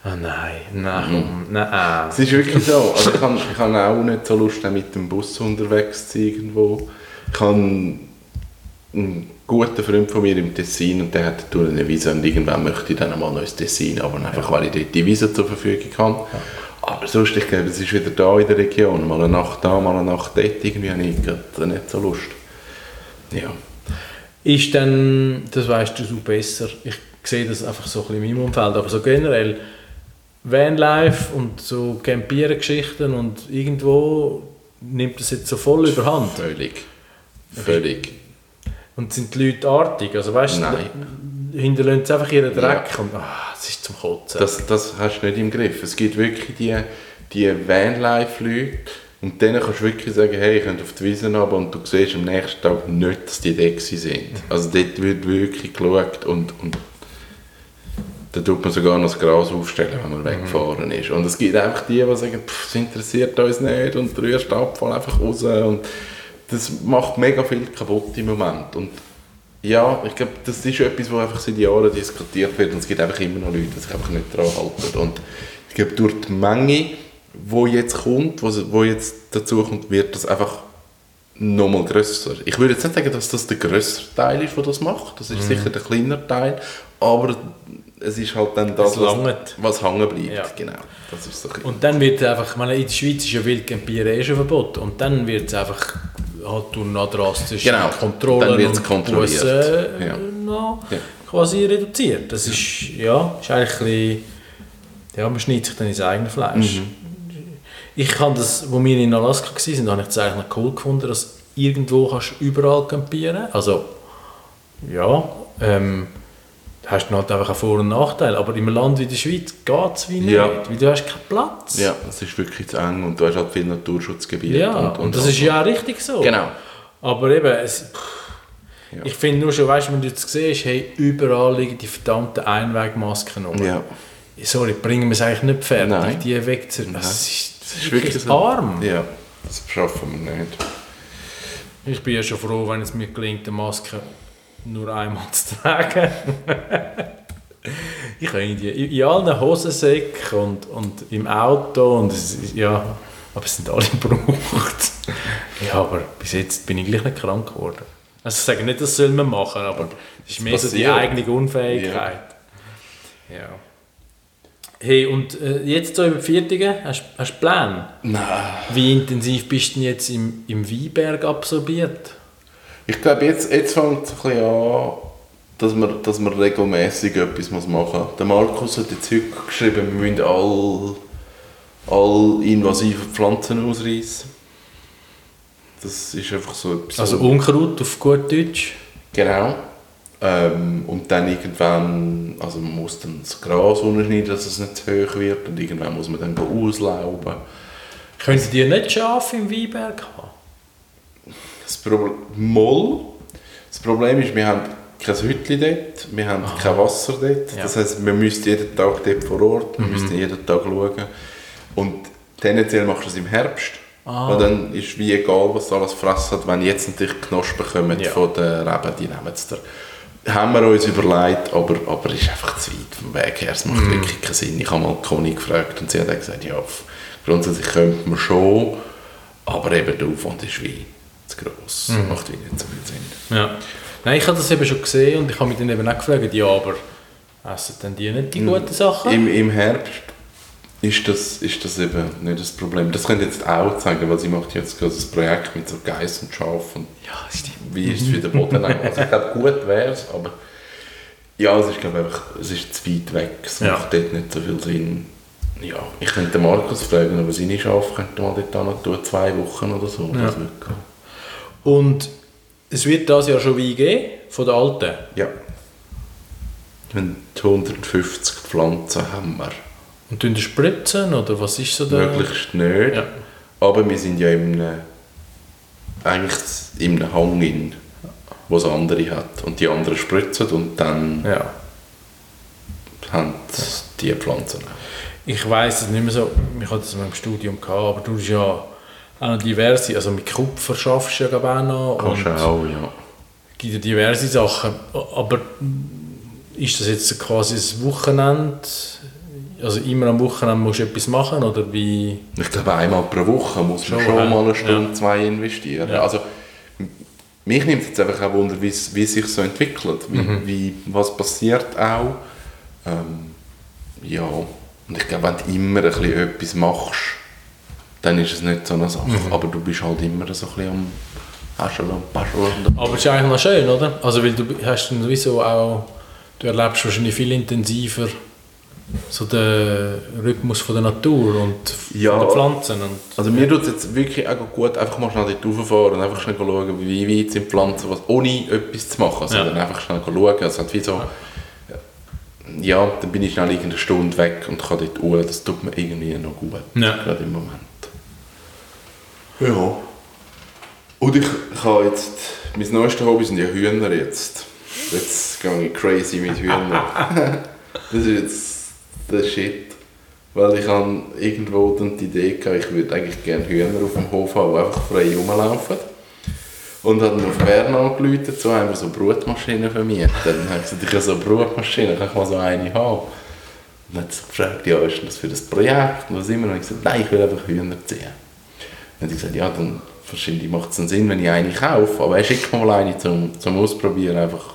ah nein, nein, komm, nein. Es ist wirklich so. Also ich habe ich hab auch nicht so Lust, mit dem Bus unterwegs zu sein irgendwo. Ich habe einen guten Freund von mir im Tessin und der hat eine Visa und irgendwann möchte ich dann mal noch ins Tessin, aber einfach weil ich dort die Visa zur Verfügung habe. Aber sonst, ich glaube, es ist wieder da in der Region. Mal eine Nacht da, mal eine Nacht dort. Irgendwie habe ich nicht so Lust. Ja. ist dann, das weißt du so besser, ich sehe das einfach so ein bisschen in meinem Umfeld, aber so generell Vanlife und so Campieren-Geschichten und irgendwo nimmt das jetzt so voll überhand. Völlig. Völlig. Und sind die Leute artig, also weißt du, hinterlassen sie einfach ihren Dreck und ah, es ist zum Kotzen. Das, das hast du nicht im Griff. Es gibt wirklich die, die Vanlife-Leute und denen kannst du wirklich sagen, hey, ich könnte auf die Wiese runter und du siehst am nächsten Tag nicht, dass die dort sind. Also dort wird wirklich geschaut und, und da tut man sogar noch das Gras aufstellen, wenn man weggefahren ist. Und es gibt einfach die, die sagen, pff, das interessiert uns nicht und der erste Abfall einfach raus. Und das macht mega viel kaputt im Moment. Und ja, ich glaube, das ist etwas, was einfach seit Jahren diskutiert wird und es gibt einfach immer noch Leute, die sich einfach nicht daran halten. Und ich glaube, durch die Menge, die jetzt kommt, wo jetzt dazu kommt, wird das einfach nochmal grösser. Ich würde jetzt nicht sagen, dass das der grössere Teil ist, der das macht. Das ist sicher der kleinere Teil, aber es ist halt dann das, was, was hängen bleibt. Ja. Genau, das ist so Und dann wird einfach, ich meine, in der Schweiz ist ja Wildcampieren eh schon verboten. Und dann wird es einfach halt durch eine drastische Genau, Kontrollen dann wird's und kontrolliert, Bussen, äh, ja. noch Ja. quasi reduziert. Das ist, ja, ist eigentlich ein bisschen, ja, man schneidet sich dann ins eigene Fleisch. Mhm. Ich habe das, wo wir in Alaska waren, habe ich das eigentlich noch cool gefunden, dass irgendwo kannst du überall campieren. Also, ja, ähm, hast du halt einfach einen Vor- und Nachteil. Aber im Land wie der Schweiz geht es wie nicht, Ja. weil du hast keinen Platz. ja, es ist wirklich zu eng und du hast halt viele Naturschutzgebiete. Ja, und, das ist ja auch richtig so. Genau. Aber eben, es, Ja. ich finde nur schon, weißt du, wenn du jetzt siehst, hey, überall liegen die verdammten Einwegmasken rum. Ja, Sorry, bringen wir es eigentlich nicht fertig, Nein. die wegzunehmen. Das das ist wirklich so. arm. Ja, das schaffen wir nicht. Ich bin ja schon froh, wenn es mir gelingt, die Maske nur einmal zu tragen. ich habe die in in allen Hosensäcken und, und im Auto und es, ja, aber es sind alle gebraucht. ja, aber bis jetzt bin ich gleich nicht krank geworden. Also ich sage nicht, das soll man machen, aber es ist mehr so die eigene Unfähigkeit. Ja. Hey, und äh, jetzt so über die Viertige, hast du Pläne? Nein. Wie intensiv bist du denn jetzt im, im Weinberg absorbiert? Ich glaube, jetzt, jetzt fängt es ein bisschen an, dass man, dass man regelmäßig etwas machen muss. Der Markus hat jetzt heute geschrieben, wir müssen all, all invasive Pflanzen ausreißen. Das ist einfach so etwas. Also Unkraut auf gut Deutsch. Genau. Ähm, und dann irgendwann, also man muss dann das Gras unschneiden, dass es nicht zu hoch wird und irgendwann muss man dann auslauben. Könnt ihr nicht Schafe im Weinberg haben? Das Problem, Moll. Das Problem ist, wir haben kein Hütchen dort, wir haben kein Wasser dort. Ja. Das heisst, wir müssen jeden Tag dort vor Ort, wir müssen jeden Tag schauen. Und tendenziell machst du es im Herbst. Ah. Weil dann ist wie egal, was alles fressen hat. Wenn jetzt natürlich Knospen kommen Ja. von den Reben, die nehmen es da. Haben wir uns überlegt, aber, aber es ist einfach zu weit vom Weg her. Es macht Mhm. wirklich keinen Sinn. Ich habe mal Conny gefragt und sie hat gesagt, ja, grundsätzlich könnte man schon, aber eben der Aufwand ist wie zu gross. Mhm. Macht wie nicht so viel Sinn. Ja. Nein, ich habe das eben schon gesehen und ich habe mich dann eben auch gefragt, ja, aber essen denn die nicht die guten Sachen? Im, Im Herbst ist das, ist das eben nicht das Problem. Das könnt ihr jetzt auch zeigen, weil sie macht jetzt gerade ein Projekt mit so Geiss und Schaf und Ja, stimmt. wie ist es für den Boden. Also ich glaube, gut wäre es, aber ja, es ist glaube ich es ist zu weit weg. Es Ja. macht dort nicht so viel Sinn. Ja, ich könnte Markus fragen, aber seine Schafe könnte mal dort noch tun, zwei Wochen oder so. Ja. Das würde gehen. Und es wird das ja schon Wein geben, von der alten. Ja. Und 150 Pflanzen haben wir. Und tun die spritzen, oder was ist so der... Möglichst nicht. Ja. Aber wir sind ja in einem, eigentlich in einem Hang, in, wo es andere hat. Und die anderen spritzen und dann Ja. haben die Pflanzen. Ich weiß es nicht mehr so, ich hatte das mal im Studium gehabt, aber du hast ja auch diverse, also mit Kupfer schaffst du ja auch noch. Kannst und du auch, ja. Es gibt ja diverse Sachen, aber ist das jetzt quasi ein Wochenende, also immer am Wochenende musst du etwas machen oder wie? Ich glaube, einmal pro Woche muss man Schon, schon, mal eine Stunde, Ja. zwei investieren. Ja. Also, mich nimmt jetzt einfach auch Wunder, wie es sich so entwickelt, wie, Mhm. wie, was passiert auch. Ähm, ja, und ich glaube, wenn du immer ein bisschen etwas machst, dann ist es nicht so eine Sache. Mhm. Aber du bist halt immer so ein bisschen am Hascheln und Pascheln. und- Aber es ist eigentlich noch schön, oder? Also weil du hast dann sowieso auch, du erlebst wahrscheinlich viel intensiver so den Rhythmus von der Natur und Ja. von den Pflanzen. Und, Also mir tut es jetzt wirklich auch gut, einfach mal schnell dort rauffahren und einfach schnell schauen, wie weit sind Pflanzen, was, ohne etwas zu machen, sondern einfach schnell schauen. Also hat wie so, ja, dann bin ich schnell irgendeine Stunde weg und kann dort ruhen, das tut mir irgendwie noch gut, Ja. gerade im Moment. Ja. Und ich, ich habe jetzt, mein neuestes Hobby sind ja Hühner jetzt. Jetzt gehe ich crazy mit Hühnern. das ist jetzt der Shit. Weil ich habe irgendwo dann die Idee gehabt, ich würde eigentlich gerne Hühner auf dem Hof haben, die einfach frei rumlaufen. Und habe dann auf Bern angerufen, so haben wir so Brutmaschinen vermietet. Dann habe ich gesagt, ich habe so eine Brutmaschine, kann ich mal so eine haben? Und dann hat sie gefragt, ja, ist das für das Projekt? Und was immer. Und ich gesagt, nein, ich will einfach Hühner ziehen. Dann hat sie gesagt, ja, dann wahrscheinlich macht es einen Sinn, wenn ich eine kaufe. Aber er schickt mir mal eine zum, zum Ausprobieren, einfach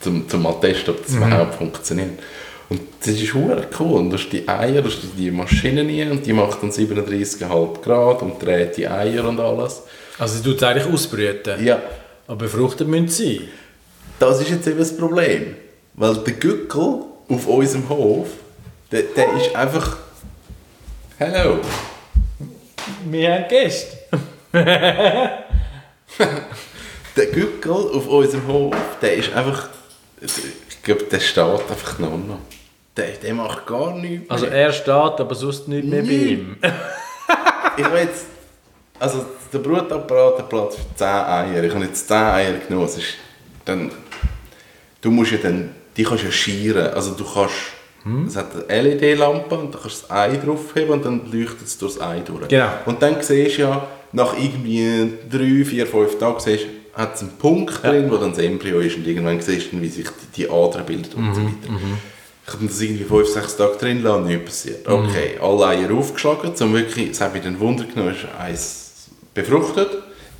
zum, zum mal testen, ob das überhaupt funktioniert. Und das ist cool. Und du hast die Eier, du hast die Maschine rein und die macht dann 37,5 Grad und dreht die Eier und alles. also du tust eigentlich ausbrüten, Ja, aber befruchtet müssen sie das ist jetzt eben das Problem. Weil der Gückel auf unserem Hof, der, der ist einfach... Hallo. Wir haben Gäste. Der Gückel auf unserem Hof, der ist einfach... Ich glaube, der steht einfach noch. noch. Der, der macht gar nichts Also mehr. er steht, aber sonst nicht mehr bei Nicht. ihm. Ich habe jetzt... Also der Brutapparat hat Platz für 10 Eier. Ich habe jetzt 10 Eier genommen. Ist dann... Du musst ja dann... Die kannst ja schieren. Also du kannst... Es hat eine LED-Lampe und da kannst du das Ei draufheben und dann leuchtet es durch das Ei durch. Genau. Und dann siehst du ja, nach irgendwie 3, 4, 5 Tagen siehst, hat es einen Punkt drin, wo dann das Embryo ist und irgendwann siehst du, wie sich die, die Adern bildet und so weiter. Ich habe das irgendwie 5, 6 Tage drin lassen, nichts passiert. Okay, alle Eier aufgeschlagen, zum wirklich, es hat mich dann Wunder genommen, ist eins befruchtet,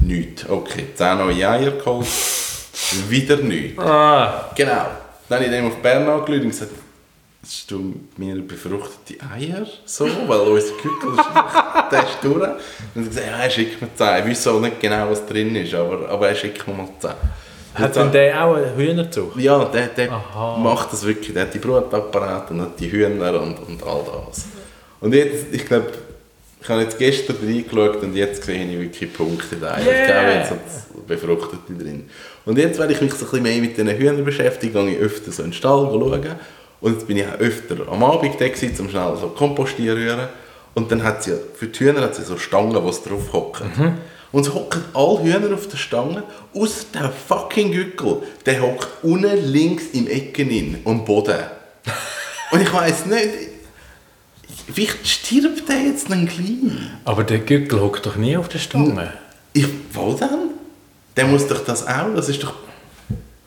nichts. Okay, 10 neue Eier geholt, wieder nichts. Ah, Genau. Dann habe ich dem auf Bern angerufen und gesagt, hast du mir befruchtete Eier? So, weil unser Kükel ist, durch. Und hat gesagt, ja, er schickt mir 10. Ich weiß auch nicht genau, was drin ist, aber, aber er schickt mir mal 10. hat denn der auch einen Hühnerzucht? Ja, der, der Aha. macht das wirklich. Der hat die Brutapparate und hat die Hühner und, und all das. Und jetzt, ich glaube, ich habe jetzt gestern reingeschaut und jetzt sehe ich wirklich Punkte da. Yeah. jetzt hat Befruchtete drin. Und jetzt, wenn ich mich so ein bisschen mehr mit diesen Hühnern beschäftige, gehe ich öfter so in den Stall schauen. Und jetzt bin ich auch öfter am Abend da gewesen, um schnell so Kompostieren rühren. Und dann hat sie, für die Hühner hat sie so Stangen, wo sie drauf hocken. Und es hocken alle Hühner auf der Stange, außer der fucking Gückel. Der hockt unten links im Ecken in, am Boden. Und ich weiss nicht, wie stirbt der jetzt dann gleich? Aber der Gückel hockt doch nie auf der Stange. Ich, wo dann? Der muss doch das auch, das ist doch...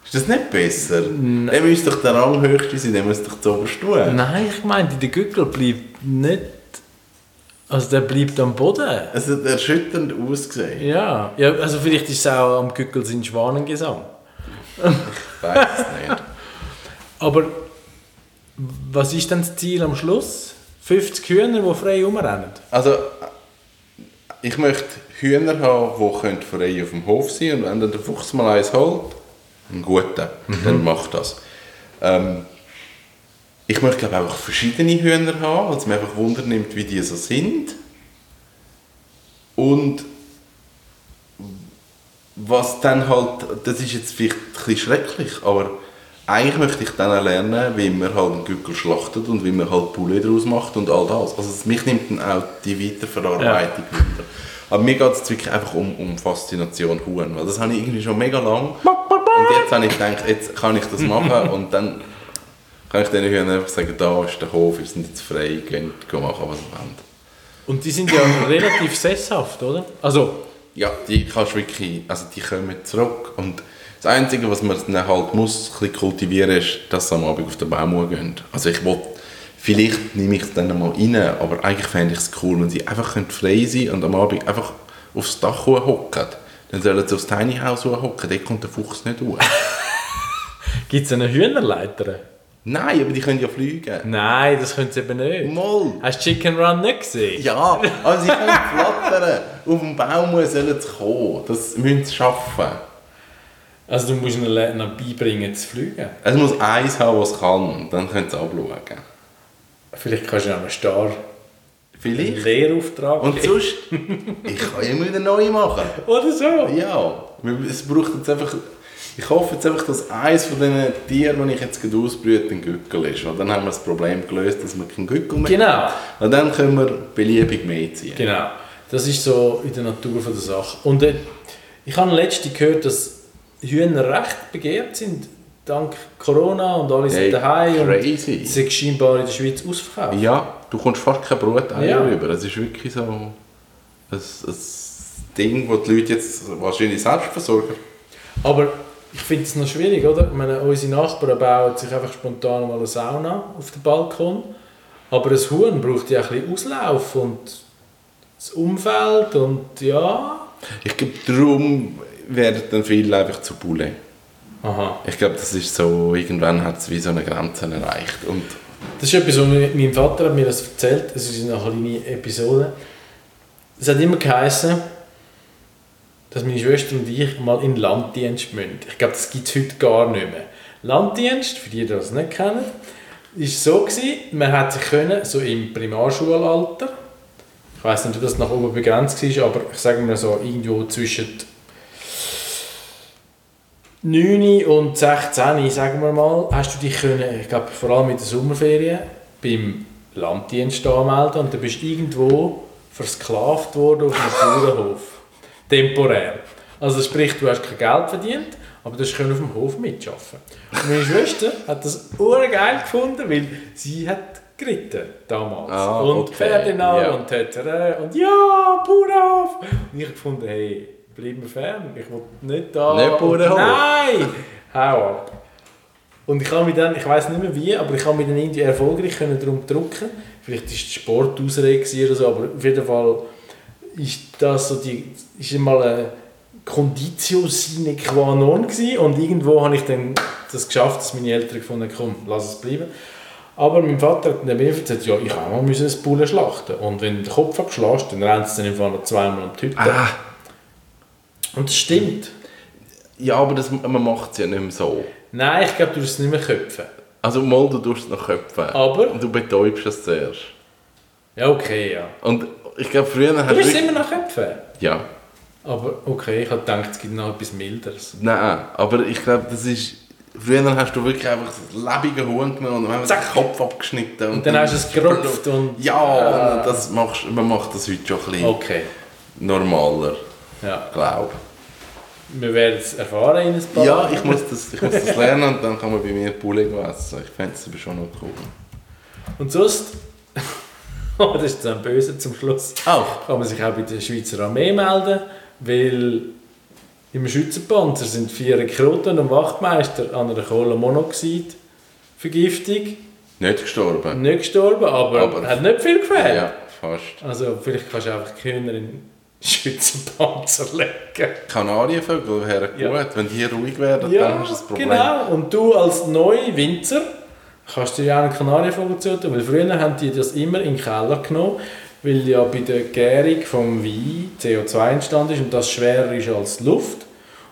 Ist das nicht besser? Der müsste doch der Ranghöchste sein, der muss doch zu oberst tun. Nein, ich meine, der Gückel bleibt nicht... Also der bleibt am Boden. Es hat erschütternd ausgesehen. Ja, ja also vielleicht ist es auch am Gückel sein Schwanengesang. Ich weiß es nicht. Aber was ist denn das Ziel am Schluss? 50 Hühner, die frei rumrennen. Also, ich möchte Hühner haben, die können frei auf dem Hof sein und wenn dann der Fuchs mal eins holt, einen guten, dann macht das. Ähm, ich möchte glaube auch verschiedene Hühner haben, weil es mich einfach Wunder nimmt, wie die so sind. Und was dann halt, das ist jetzt vielleicht ein bisschen schrecklich, aber eigentlich möchte ich dann auch lernen, wie man halt einen Gückel schlachtet und wie man halt Poulet daraus macht und all das. Also mich nimmt dann auch die Weiterverarbeitung wieder. Aber mir geht es wirklich einfach um, um Faszination Huhn, weil das habe ich irgendwie schon mega lang. Und jetzt habe ich gedacht, jetzt kann ich das machen und dann kann ich den Hühnern einfach sagen, da ist der Hof, wir sind jetzt frei, gehen, gehen machen, was ihr wollt. Und die sind ja relativ sesshaft, oder? Also, Ja, die kannst wirklich, also die kommen zurück und das Einzige, was man dann halt muss, ein bisschen kultivieren, ist, dass sie am Abend auf den Baum gehen. Also ich will, vielleicht nehme ich es dann mal rein, aber eigentlich fände ich es cool, wenn sie einfach können frei sein und am Abend einfach aufs Dach hocken. Dann sollen sie aufs Tiny House hocken, dort kommt der Fuchs nicht hoch. gibt es eine Hühnerleiter? Nein, aber die können ja fliegen. Nein, das können sie eben nicht. Mal. Hast du Chicken Run nicht gesehen? Ja, aber sie können flattern. Auf dem Baum sollen sie kommen. Das müssen sie schaffen. Also du musst ihnen noch beibringen zu fliegen. Es muss eins haben, was kann. Dann können sie abschauen. Vielleicht kannst du ja einen Star Vielleicht. Lehrauftrag Und sonst, ich kann immer wieder neu machen. Oder so. Ja, es braucht jetzt einfach, ich hoffe jetzt einfach, dass eines von diesen Tieren, die ich jetzt gerade ausbrüte, ein Gückel ist. Weil dann haben wir das Problem gelöst, dass wir keinen Gückel mehr Genau. Und dann können wir beliebig mehr ziehen. Genau. Das ist so in der Natur von der Sache. Und äh, ich habe letztens gehört, dass Hühner recht begehrt sind, dank Corona und alle sind Hey, daheim und crazy. es ist scheinbar in der Schweiz ausverkauft. Ja, du kommst fast kein Broteier Ja. rüber. Es ist wirklich so ein, ein Ding, wo die Leute jetzt wahrscheinlich selbst versorgen. Aber ich finde es noch schwierig, oder? Ich meine, unsere Nachbarn bauen sich einfach spontan mal eine Sauna auf dem Balkon. Aber ein Huhn braucht ja ein bisschen Auslauf und das Umfeld und ja. Ich glaube, darum werden dann viele einfach zu Bulle. Aha. Ich glaube, das ist so, irgendwann hat es wie so eine Grenze erreicht. Und Das ist etwas, was mein Vater hat mir das erzählt. Es ist eine kleine Episode. Es hat immer geheißen, dass meine Schwester und ich mal in Landdienst müssen. Ich glaube, das gibt es heute gar nicht mehr. Landdienst, für die, die das nicht kennen, ist so gewesen, man hat sich können, so im Primarschulalter, ich weiß nicht, ob das nach oben begrenzt war, aber ich sage mal so irgendwo zwischen 9 und 16, sagen wir mal, hast du dich können, ich glaube vor allem in der Sommerferien, beim Landdienst anmelden und dann bist du irgendwo versklavt worden auf einem Bauernhof. Temporär. Also sprich, du hast kein Geld verdient, aber du hast können auf dem Hof mitarbeiten. Und meine Schwester hat das urgeil gefunden, weil sie hat geritten damals. Ah, und okay, Pferde ja. und Täterä und ja, Bauernhof. Und ich habe gefunden, hey, bleib mir fern, ich will nicht da. Nicht Bauernhof. Nein! Hau ab. Und ich habe mich dann, ich weiß nicht mehr wie, aber ich habe mich dann irgendwie erfolgreich können darum drücken. Vielleicht war es die Sportausrede oder so, aber auf jeden Fall ist das so die, ist mal eine Conditio sine qua non gewesen. und irgendwo habe ich dann das geschafft, dass meine Eltern gefunden haben, komm, lass es bleiben. Aber mein Vater hat dann mir gesagt, ja, ich auch mal müssen ein Bullen schlachten. Und wenn du den Kopf abschlägst, dann rennt es dann einfach noch zweimal um die Hütte. ah, Und das stimmt. ja, aber das, man macht es ja nicht mehr so. Nein, ich glaube, du musst es nicht mehr köpfen. Also mal, du tust es noch köpfen. Aber? Und du betäubst es zuerst. Ja, okay, ja. Und ich glaube, früher Du hast musst es immer noch köpfen. Ja. Aber okay, ich habe gedacht, es gibt noch etwas Milderes. Nein, aber ich glaube, das ist... Früher hast du wirklich einfach das lebige Huhn genommen und dann haben den Kopf abgeschnitten. Und dann hast du es gerupft und... Ja, und das machst, man macht das heute schon ein bisschen Okay, normaler, ja. glaube Wir werden es erfahren in ein paar Ja, ich muss, das, ich muss das lernen und dann kann man bei mir Poulet essen. Ich fände es aber schon noch cool. Und sonst... oh, das ist dann böse zum Schluss. Auch? Kann man sich auch bei der Schweizer Armee melden, weil im Schützenpanzer sind vier Rekruten und Wachtmeister an einer Kohlenmonoxid-Vergiftung Nicht gestorben? nicht gestorben, aber, Aber- hat nicht viel gefehlt. Ja, fast. Also vielleicht kannst du einfach die Hühner in Schützenpanzer legen. Kanarienvögel wären Ja. gut. Wenn die ruhig werden, dann hast du das Problem. genau. Und du als neuer Winzer kannst du dir auch einen Kanarienvogel zutun, weil früher haben die das immer in den Keller genommen, weil ja bei der Gärung vom Wein CO2 entstanden ist und das schwerer ist als Luft.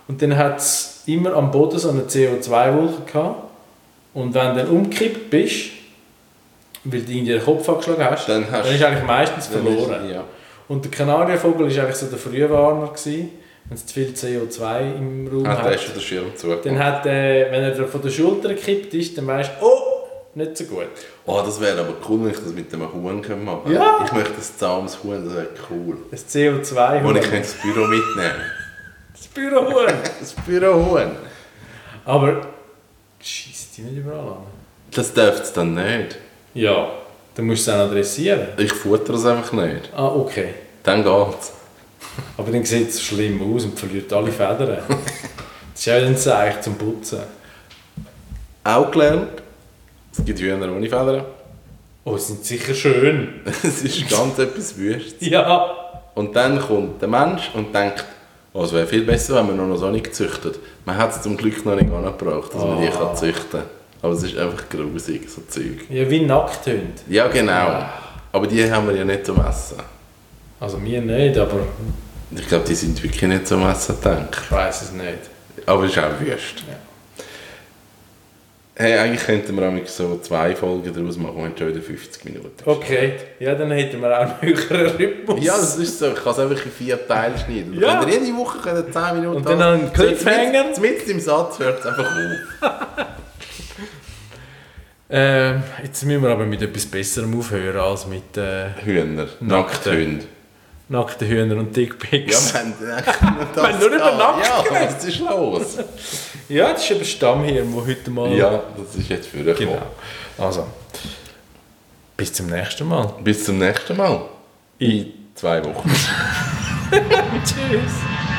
Und dann hat es immer am Boden so eine CO2-Wolke gehabt. Und wenn du dann umgekippt bist, weil du irgendwie den Kopf angeschlagen hast, Dann hast- dann ist eigentlich meistens Dann ist- verloren. Ja. Und der Kanarienvogel war eigentlich so der Frühwarner, gewesen, wenn es zu viel CO2 im Raum Hat hat. er schon den Schirm zu. Dann hat, äh, wenn er von der Schulter gekippt ist, dann weißt du, oh, nicht so gut. Oh, das wäre aber cool, wenn ich das mit dem Huhn machen könnte. Ja. Ich möchte ein zahmes Huhn, das wäre cool. Das CO2 Und ich könnte das Büro mitnehmen. Das Bürohuhn. Das Bürohuhn. Aber schießt die nicht überall an? Das dürfte es dann nicht. Ja, dann musst du es auch noch dressieren. Ich futter es einfach nicht. Ah, okay. Dann geht's. Aber dann sieht es schlimm aus und verliert alle Federn. Das ist ja ein Zeichen zum Putzen. Auch gelernt, es gibt Hühner ohne Federn. Oh, sie sind sicher schön. Es ist ganz etwas Wüstes. Ja. Und dann kommt der Mensch und denkt, oh, es wäre viel besser, wenn man noch so nicht züchtet. Man hat es zum Glück noch nicht angebracht, dass man die Ah. kann züchten kann. Aber es ist einfach grusig, so Zeug. Ja, wie Nackthunde. Ja, genau. Aber die haben wir ja nicht zum Essen. Also mir nicht, aber Ich glaube, die sind wirklich nicht zum Essen gedacht. ich weiß es nicht. Aber es ist auch wüst. Ja. Hey, eigentlich könnten wir eigentlich so zwei Folgen daraus machen, wenn schon wieder 50 Minuten ist. Okay, ja, dann hätten wir auch einen höheren Rhythmus. Ja, das ist so. Ich kann es einfach in vier Teile schneiden. Ja. Wenn ihr jede Woche könnt, 10 Minuten Und dann noch einen Cliffhanger. Mit im Satz hört es einfach auf. Ähm, jetzt müssen wir aber mit etwas Besserem aufhören als mit äh, Hühner. Nackthunde. nackten Hühnern und Ja, Dickpics. das Wir haben nur über gehabt. Nackt Ja, geredet. was ist los? Ja, das ist eben Stammhirn, wo heute mal... Ja, das ist jetzt für euch. Genau. Also, bis zum nächsten Mal. Bis zum nächsten Mal. In zwei Wochen. Tschüss.